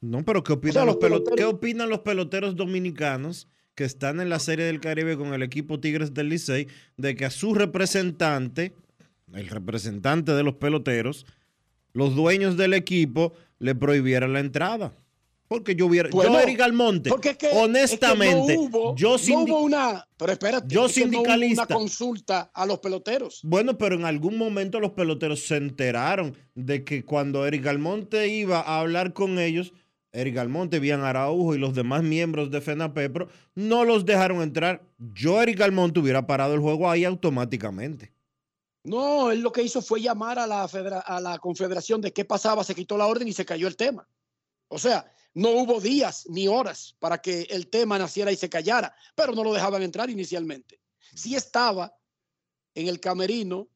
No, pero ¿qué opinan, sea, los, los pelo- peloteros- ¿qué opinan los peloteros dominicanos que están en la Serie del Caribe con el equipo Tigres del Licey de que a su representante, el representante de los peloteros, los dueños del equipo le prohibieran la entrada? Porque yo hubiera, Bueno, yo Eric Almonte, Porque es que, honestamente, es que no hubo, yo no hubo una, pero espérate, yo es no hubo sindicalista. una consulta a los peloteros. Bueno, pero en algún momento los peloteros se enteraron de que cuando Eric Almonte iba a hablar con ellos, Eric Almonte, Bian Araujo y los demás miembros de FENAPEPRO no los dejaron entrar. Yo, Eric Almonte, hubiera parado el juego ahí automáticamente. No, él lo que hizo fue llamar a la, federa- a la confederación de qué pasaba, se quitó la orden y se cayó el tema. O sea, no hubo días ni horas para que el tema naciera y se callara, pero no lo dejaban entrar inicialmente. Sí estaba en el camerino,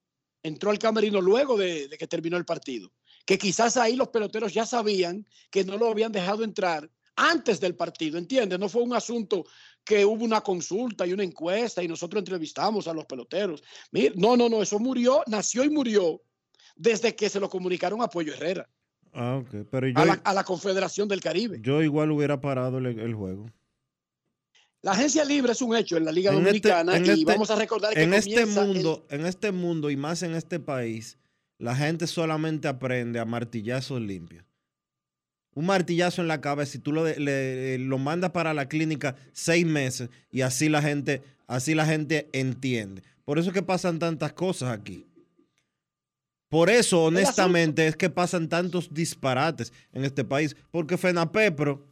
entró al camerino luego de, de que terminó el partido, que quizás ahí los peloteros ya sabían que no lo habían dejado entrar antes del partido, ¿entiendes? No fue un asunto que hubo una consulta y una encuesta y nosotros entrevistamos a los peloteros. Mir, no, no, no, eso murió, nació y murió desde que se lo comunicaron a Pollo Herrera, Ah, ok. Pero yo, a la, a la Confederación del Caribe. yo igual hubiera parado el, el juego. La agencia libre es un hecho en la Liga En este- Dominicana y este- vamos a recordar que en este el- mundo, en este mundo y más en este país, la gente solamente aprende a martillazos limpios. Un martillazo en la cabeza y tú lo, de- le- lo mandas para la clínica seis meses y así la gente, así la gente entiende. Por eso es que pasan tantas cosas aquí. Por eso, honestamente, es que pasan tantos disparates en este país. Porque FENAPEPRO,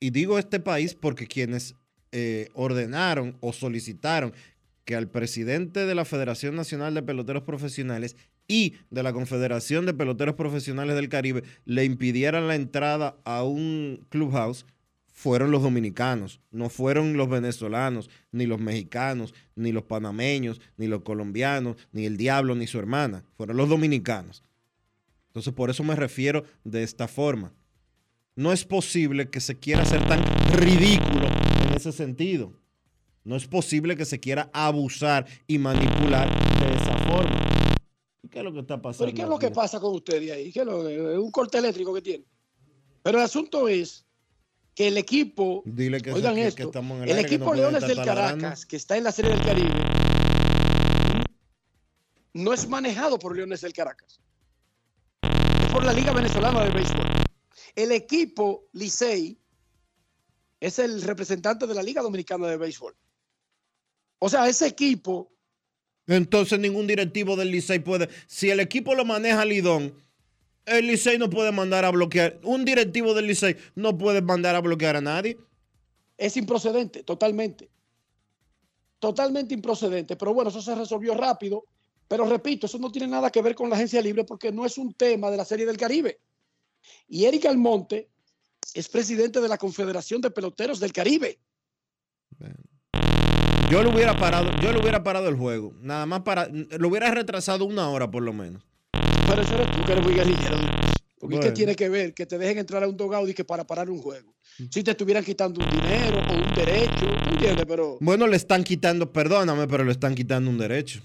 y digo este país porque quienes eh, ordenaron o solicitaron que al presidente de la Federación Nacional de Peloteros Profesionales y de la Confederación de Peloteros Profesionales del Caribe le impidieran la entrada a un clubhouse fueron los dominicanos, no fueron los venezolanos, ni los mexicanos, ni los panameños, ni los colombianos, ni el diablo, ni su hermana, fueron los dominicanos. Entonces por eso me refiero de esta forma. No es posible que se quiera ser tan ridículo en ese sentido. No es posible que se quiera abusar y manipular de esa forma. ¿Y qué es lo que está pasando? Pero ¿y qué es lo que pasa con ustedes ahí? ¿Qué es lo- es un corte eléctrico que tiene? Pero el asunto es que el equipo, Dile que, oigan esto, en el, equipo no Leones del. Caracas, que está en la Serie del Caribe, no es manejado por Leones del Caracas. Es por la Liga Venezolana de Béisbol. El equipo Licey es el representante de la Liga Dominicana de Béisbol. O sea, ese equipo Entonces ningún directivo del Licey puede. Si el equipo lo maneja Lidón, el Licey no puede mandar a bloquear. Un directivo del Licey no puede mandar a bloquear a nadie. es improcedente, totalmente. Totalmente improcedente. Pero bueno, eso se resolvió rápido. Pero repito, eso no tiene nada que ver con la agencia libre porque no es un tema de la Serie del Caribe. Y Eric Almonte es presidente de la Confederación de Peloteros del Caribe. Yo lo hubiera parado, yo lo hubiera parado el juego. Nada más para. Lo hubiera retrasado una hora por lo menos. Pero eso eres tú que eres muy guerrillero. Porque Bueno. que tiene que ver que te dejen entrar a un dogout y que para parar un juego. Si te estuvieran quitando un dinero o un derecho, ¿tú entiendes? Pero Bueno, le están quitando, perdóname, pero le están quitando un derecho.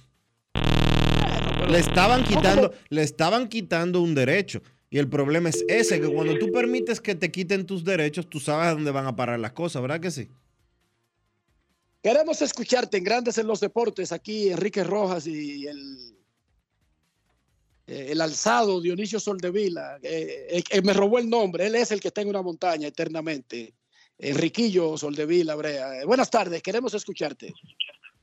Le estaban quitando, le estaban quitando un derecho. Y el problema es ese, que cuando tú permites que te quiten tus derechos, tú sabes a dónde van a parar las cosas, ¿verdad que sí? Queremos escucharte en Grandes en los Deportes, aquí Enrique Rojas y el, eh, el alzado Dionisio Soldevila. Eh, eh, me robó el nombre, él es el que está en una montaña eternamente. Enriquillo Soldevila, Brea. buenas tardes, queremos escucharte.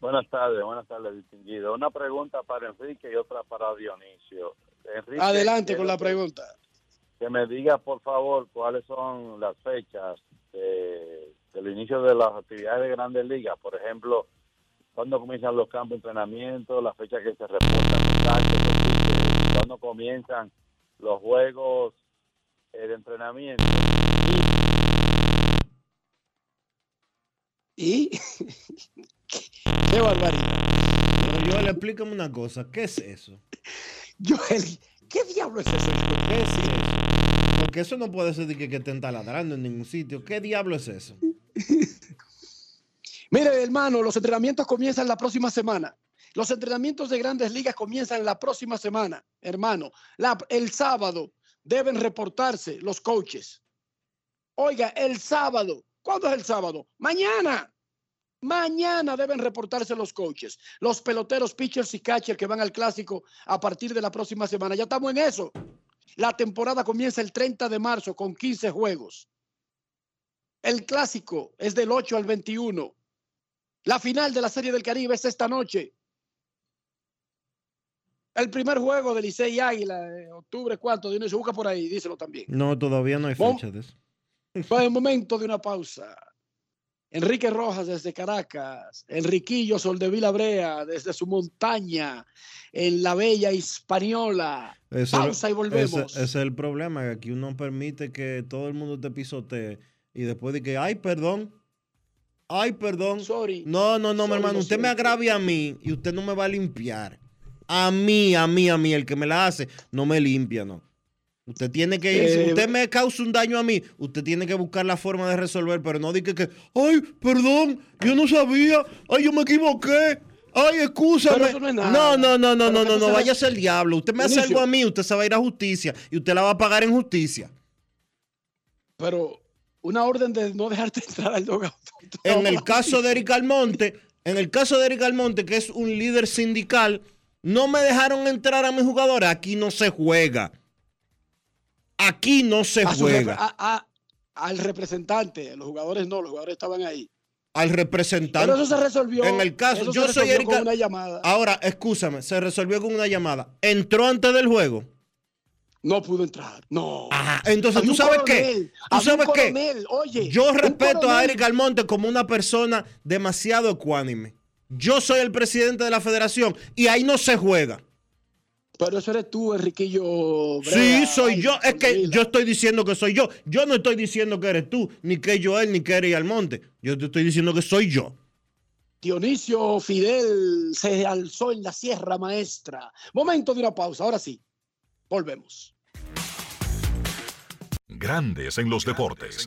Buenas tardes, buenas tardes, distinguido. Una pregunta para Enrique y otra para Dionisio. Enrique, Adelante con la pregunta. Que me diga, por favor, cuáles son las fechas de, del inicio de las actividades de Grandes Ligas. Por ejemplo, cuándo comienzan los campos de entrenamiento, las fechas que se reportan los cuándo comienzan los juegos de entrenamiento. ¿Y? Qué barbaridad. Yo, le explícame una cosa, ¿qué es eso? Joel, ¿qué diablo es eso? ¿Qué es eso? Porque eso no puede ser de que, que estén taladrando en ningún sitio. ¿Qué diablo es eso? Mire, hermano, los entrenamientos comienzan la próxima semana. Los entrenamientos de grandes ligas comienzan la próxima semana, hermano. el sábado deben reportarse los coaches. Oiga, el sábado. ¿Cuándo es el sábado? Mañana. Mañana deben reportarse los coaches, los peloteros, pitchers y catchers que van al clásico a partir de la próxima semana. Ya estamos en eso. La temporada comienza el 30 de marzo con 15 juegos. El clásico es del 8 al 21. La final de la Serie del Caribe es esta noche. El primer juego de Licey Águila, octubre, ¿cuánto? se busca por ahí, díselo también. No, todavía no hay fecha de eso. Fue el momento de una pausa. Enrique Rojas desde Caracas, Enriquillo Soldevila Brea desde su montaña en la bella Hispaniola. Pausa y volvemos. Ese, es el problema, que aquí uno permite que todo el mundo te pisotee y después de que, ay, perdón, ay, perdón. Sorry. No, no, no, mi hermano, usted me agravia a mí y usted no me va a limpiar. A mí, a mí, a mí, el que me la hace, no me limpia, no. Usted tiene que ir, si eh, usted me causa un daño a mí, usted tiene que buscar la forma de resolver, pero no diga que, ay, perdón, yo no sabía, ay, yo me equivoqué, ay, excúsame. no, no, no, no, no, no, no, vaya a ser el diablo. Usted me hace algo a mí, usted se va a ir a justicia y usted la va a pagar en justicia. Pero una orden de no dejarte entrar al dogado. En el caso de Eric Almonte, en el caso de Eric Almonte, que es un líder sindical, no me dejaron entrar a mi jugador, aquí no se juega. Aquí no se juega. al representante, los jugadores no, los jugadores estaban ahí. Al representante. Pero eso se resolvió. En el caso, yo soy Erika. Con una llamada. Ahora, escúchame, se resolvió con una llamada. ¿Entró antes del juego? No pudo entrar. No. entonces, ¿tú sabes qué? ¿Tú sabes qué? Oye, yo respeto a Eric Almonte como una persona demasiado ecuánime. Yo soy el presidente de la federación y ahí no se juega. Pero eso eres tú, Enriquillo. sí, soy yo. Es que yo estoy diciendo que soy yo. Yo no estoy diciendo que eres tú, ni que Joel, ni que eres Almonte. Yo te estoy diciendo que soy yo. Dionisio Fidel se alzó en la Sierra Maestra. Momento de una pausa. Ahora sí, volvemos. Grandes en los deportes.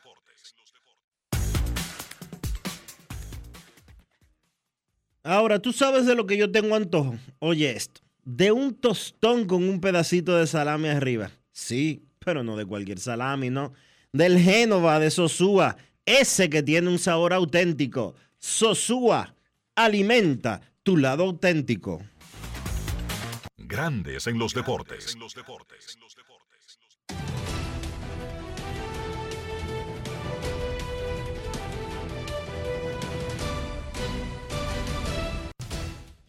Ahora, tú sabes de lo que yo tengo antojo. Oye esto. de un tostón con un pedacito de salami arriba. Sí, pero no de cualquier salami, ¿no? Del Génova de Sosúa, ese que tiene un sabor auténtico. Sosúa, alimenta tu lado auténtico. Grandes en los deportes.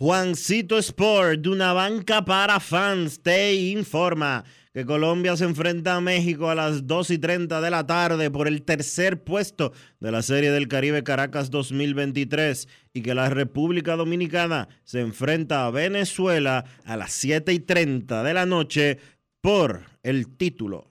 Juancito Sport, de una banca para fans, te informa que Colombia se enfrenta a México a las 2 y 30 de la tarde por el tercer puesto de la Serie del Caribe Caracas 2023 y que la República Dominicana se enfrenta a Venezuela a las 7 y 30 de la noche por el título.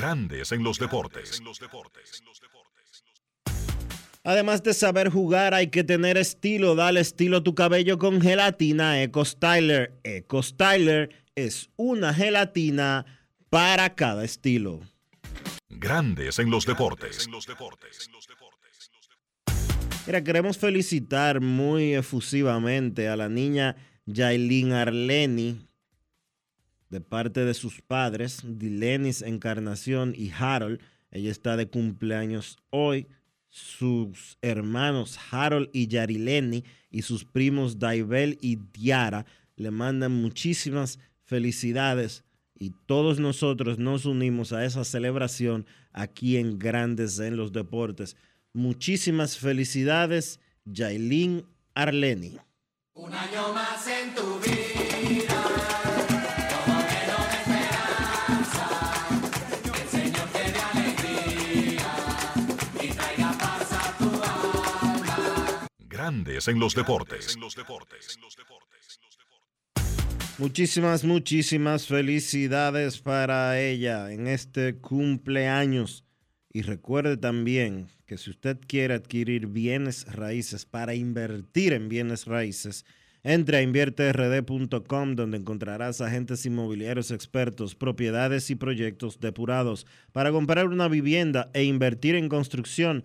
Grandes en los deportes. Además de saber jugar, hay que tener estilo. Dale estilo a tu cabello con gelatina Eco Styler. Eco Styler es una gelatina para cada estilo. Grandes en los deportes. Mira, queremos felicitar muy efusivamente a la niña Yailin Arleni de parte de sus padres, Dilenis Encarnación y Harold. Ella está de cumpleaños hoy. Sus hermanos Harold y Yarileni y sus primos Daibel y Diara le mandan muchísimas felicidades y todos nosotros nos unimos a esa celebración aquí en Grandes en los Deportes. Muchísimas felicidades, Yailin Arleni. Un año más en tu Grandes en los deportes. Muchísimas, muchísimas felicidades para ella en este cumpleaños. Y recuerde también que si usted quiere adquirir bienes raíces para invertir en bienes raíces, entre a invierterd.com donde encontrarás agentes inmobiliarios expertos, propiedades y proyectos depurados para comprar una vivienda e invertir en construcción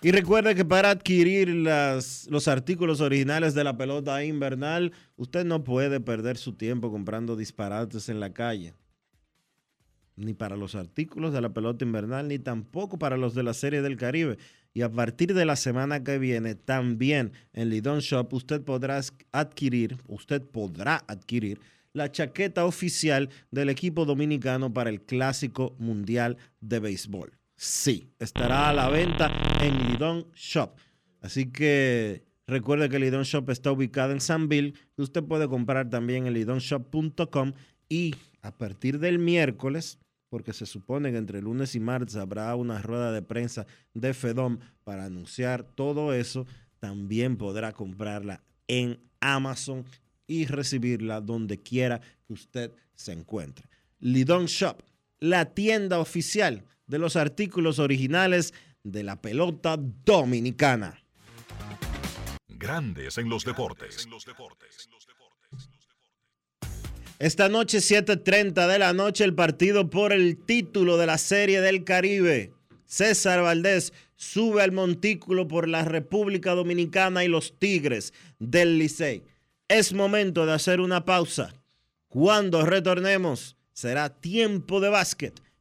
Y recuerde que para adquirir las, los artículos originales de la pelota invernal, usted no puede perder su tiempo comprando disparates en la calle. Ni para los artículos de la pelota invernal, ni tampoco para los de la Serie del Caribe. Y a partir de la semana que viene, también en Lidon Shop, usted podrá adquirir, usted podrá adquirir la chaqueta oficial del equipo dominicano para el Clásico Mundial de Béisbol. Sí, estará a la venta en Lidon Shop. Así que recuerde que Lidon Shop está ubicado en Sanville. Usted puede comprar también en lidonshop.com y a partir del miércoles, porque se supone que entre lunes y martes habrá una rueda de prensa de Fedom para anunciar todo eso, también podrá comprarla en Amazon y recibirla donde quiera que usted se encuentre. Lidon Shop, la tienda oficial de los artículos originales de la pelota dominicana. Grandes en los deportes. Esta noche, 7:30 de la noche, el partido por el título de la Serie del Caribe. César Valdés sube al montículo por la República Dominicana y los Tigres del Licey. Es momento de hacer una pausa. Cuando retornemos, será tiempo de básquet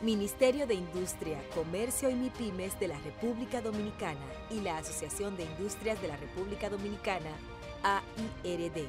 Ministerio de Industria, Comercio y MIPIMES de la República Dominicana y la Asociación de Industrias de la República Dominicana, AIRD.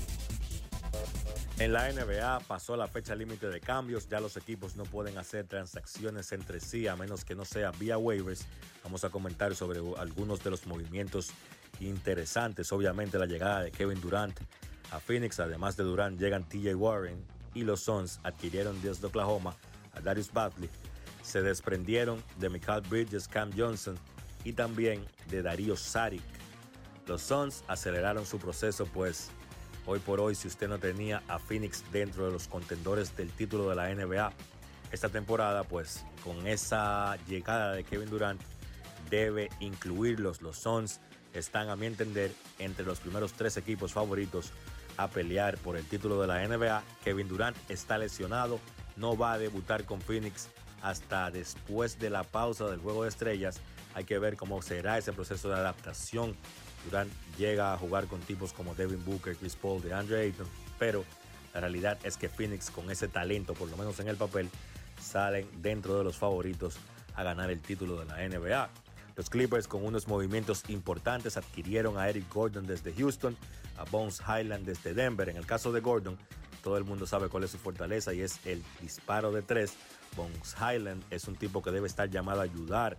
En la NBA pasó la fecha límite de cambios, ya los equipos no pueden hacer transacciones entre sí a menos que no sea vía waivers. Vamos a comentar sobre algunos de los movimientos interesantes. Obviamente la llegada de Kevin Durant a Phoenix, además de Durant llegan TJ Warren y los Suns adquirieron desde Oklahoma a Darius Batley. Se desprendieron de Michael Bridges, Cam Johnson y también de Darío Saric. Los Suns aceleraron su proceso pues Hoy por hoy, si usted no tenía a Phoenix dentro de los contendores del título de la NBA esta temporada, pues con esa llegada de Kevin Durant debe incluirlos. Los Suns están, a mi entender, entre los primeros tres equipos favoritos a pelear por el título de la NBA. Kevin Durant está lesionado, no va a debutar con Phoenix hasta después de la pausa del Juego de Estrellas. Hay que ver cómo será ese proceso de adaptación Durant llega a jugar con tipos como Devin Booker, Chris Paul, DeAndre Ayton, pero la realidad es que Phoenix con ese talento, por lo menos en el papel, salen dentro de los favoritos a ganar el título de la NBA. Los Clippers con unos movimientos importantes adquirieron a Eric Gordon desde Houston, a Bones Highland desde Denver. En el caso de Gordon, todo el mundo sabe cuál es su fortaleza y es el disparo de tres. Bones Highland es un tipo que debe estar llamado a ayudar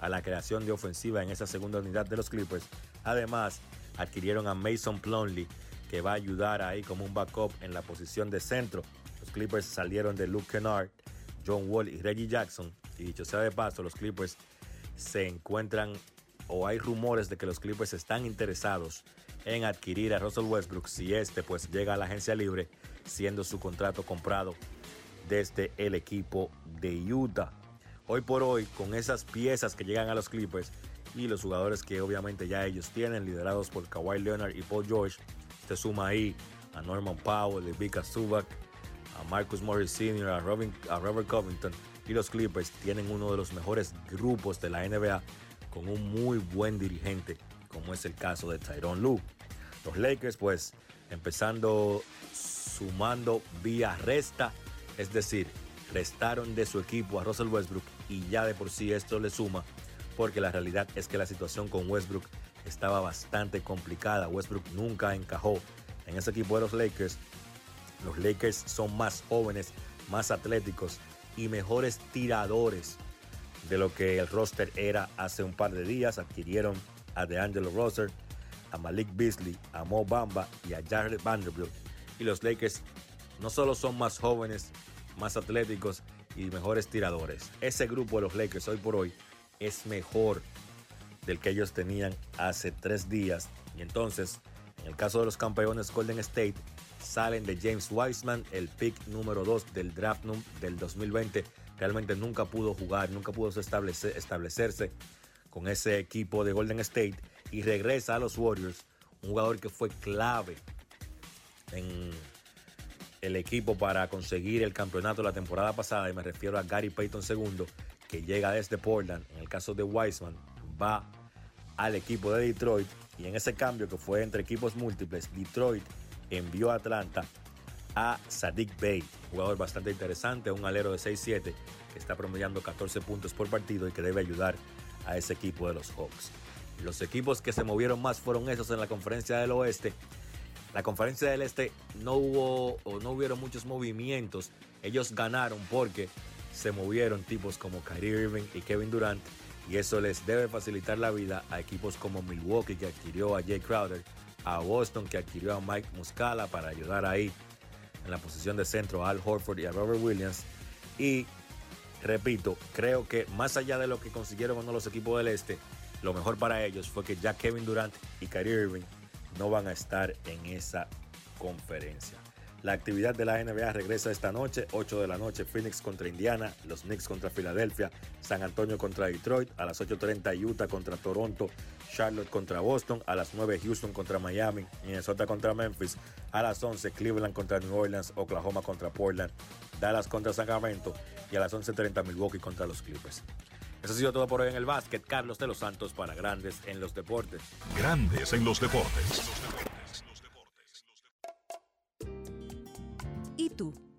a la creación de ofensiva en esa segunda unidad de los Clippers. Además, adquirieron a Mason Plumlee, que va a ayudar ahí como un backup en la posición de centro. Los Clippers salieron de Luke Kennard, John Wall y Reggie Jackson. Y dicho sea de paso, los Clippers se encuentran o hay rumores de que los Clippers están interesados en adquirir a Russell Westbrook si este pues llega a la agencia libre siendo su contrato comprado desde el equipo de Utah hoy por hoy, con esas piezas que llegan a los Clippers y los jugadores que obviamente ya ellos tienen, liderados por Kawhi Leonard y Paul George, se suma ahí a Norman Powell, a Vika Zubac, a Marcus Morris Sr., a, a Robert Covington y los Clippers tienen uno de los mejores grupos de la NBA con un muy buen dirigente, como es el caso de Tyrone Lue. Los Lakers, pues, empezando sumando vía resta, es decir, restaron de su equipo a Russell Westbrook y ya de por sí esto le suma porque la realidad es que la situación con Westbrook estaba bastante complicada. Westbrook nunca encajó en ese equipo de los Lakers. Los Lakers son más jóvenes, más atléticos y mejores tiradores de lo que el roster era hace un par de días. Adquirieron a DeAngelo Russell, a Malik Beasley, a Mo Bamba y a Jared Vanderbilt. Y los Lakers no solo son más jóvenes, más atléticos, y mejores tiradores. Ese grupo de los Lakers hoy por hoy es mejor del que ellos tenían hace tres días. Y entonces, en el caso de los campeones Golden State, salen de James Wiseman, el pick número 2 del draft del 2020. Realmente nunca pudo jugar, nunca pudo establecerse con ese equipo de Golden State y regresa a los Warriors, un jugador que fue clave en el equipo para conseguir el campeonato la temporada pasada, y me refiero a Gary Payton II, que llega desde Portland. En el caso de Wiseman, va al equipo de Detroit y en ese cambio que fue entre equipos múltiples, Detroit envió a Atlanta a Sadik Bey, jugador bastante interesante, un alero de 6-7 que está promediando 14 puntos por partido y que debe ayudar a ese equipo de los Hawks. Los equipos que se movieron más fueron esos en la conferencia del oeste. La conferencia del este no hubo o no hubieron muchos movimientos. Ellos ganaron porque se movieron tipos como Kyrie Irving y Kevin Durant y eso les debe facilitar la vida a equipos como Milwaukee que adquirió a Jay Crowder, a Boston que adquirió a Mike Muscala para ayudar ahí en la posición de centro a Al Horford y a Robert Williams y repito, creo que más allá de lo que consiguieron los equipos del este, lo mejor para ellos fue que ya Kevin Durant y Kyrie Irving no van a estar en esa conferencia. La actividad de la NBA regresa esta noche, 8 de la noche, Phoenix contra Indiana, los Knicks contra Filadelfia, San Antonio contra Detroit, a las 8.30 Utah contra Toronto, Charlotte contra Boston, a las 9 Houston contra Miami, Minnesota contra Memphis, a las 11 Cleveland contra New Orleans, Oklahoma contra Portland, Dallas contra Sacramento y a las 11.30 Milwaukee contra los Clippers. Eso ha sido todo por hoy en el básquet. Carlos de los Santos para Grandes en los Deportes. Grandes en los Deportes.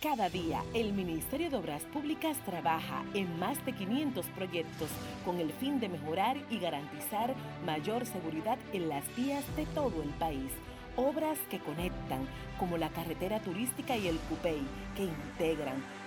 Cada día, el Ministerio de Obras Públicas trabaja en más de 500 proyectos con el fin de mejorar y garantizar mayor seguridad en las vías de todo el país. Obras que conectan, como la carretera turística y el Cupey, que integran,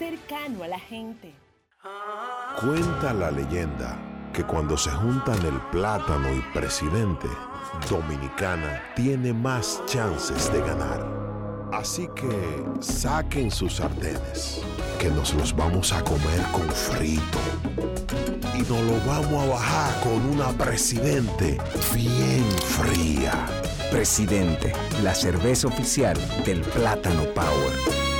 cercano a la gente. Cuenta la leyenda que cuando se juntan el plátano y presidente, Dominicana tiene más chances de ganar. Así que saquen sus sartenes, que nos los vamos a comer con frito. Y nos lo vamos a bajar con una presidente bien fría. Presidente, la cerveza oficial del Plátano Power.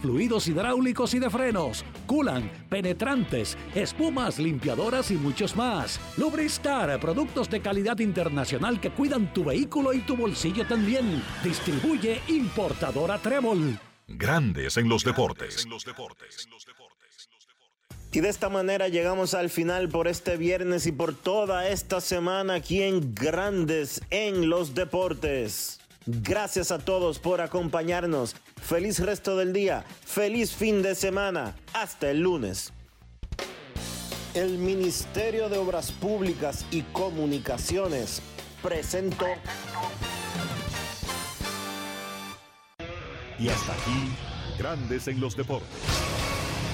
fluidos hidráulicos y de frenos, culan, penetrantes, espumas, limpiadoras y muchos más. Lubristar, productos de calidad internacional que cuidan tu vehículo y tu bolsillo también. Distribuye importadora Trébol. Grandes en los deportes. Y de esta manera llegamos al final por este viernes y por toda esta semana aquí en Grandes en los Deportes. Gracias a todos por acompañarnos. Feliz resto del día. Feliz fin de semana. Hasta el lunes. El Ministerio de Obras Públicas y Comunicaciones presentó. Y hasta aquí, Grandes en los Deportes.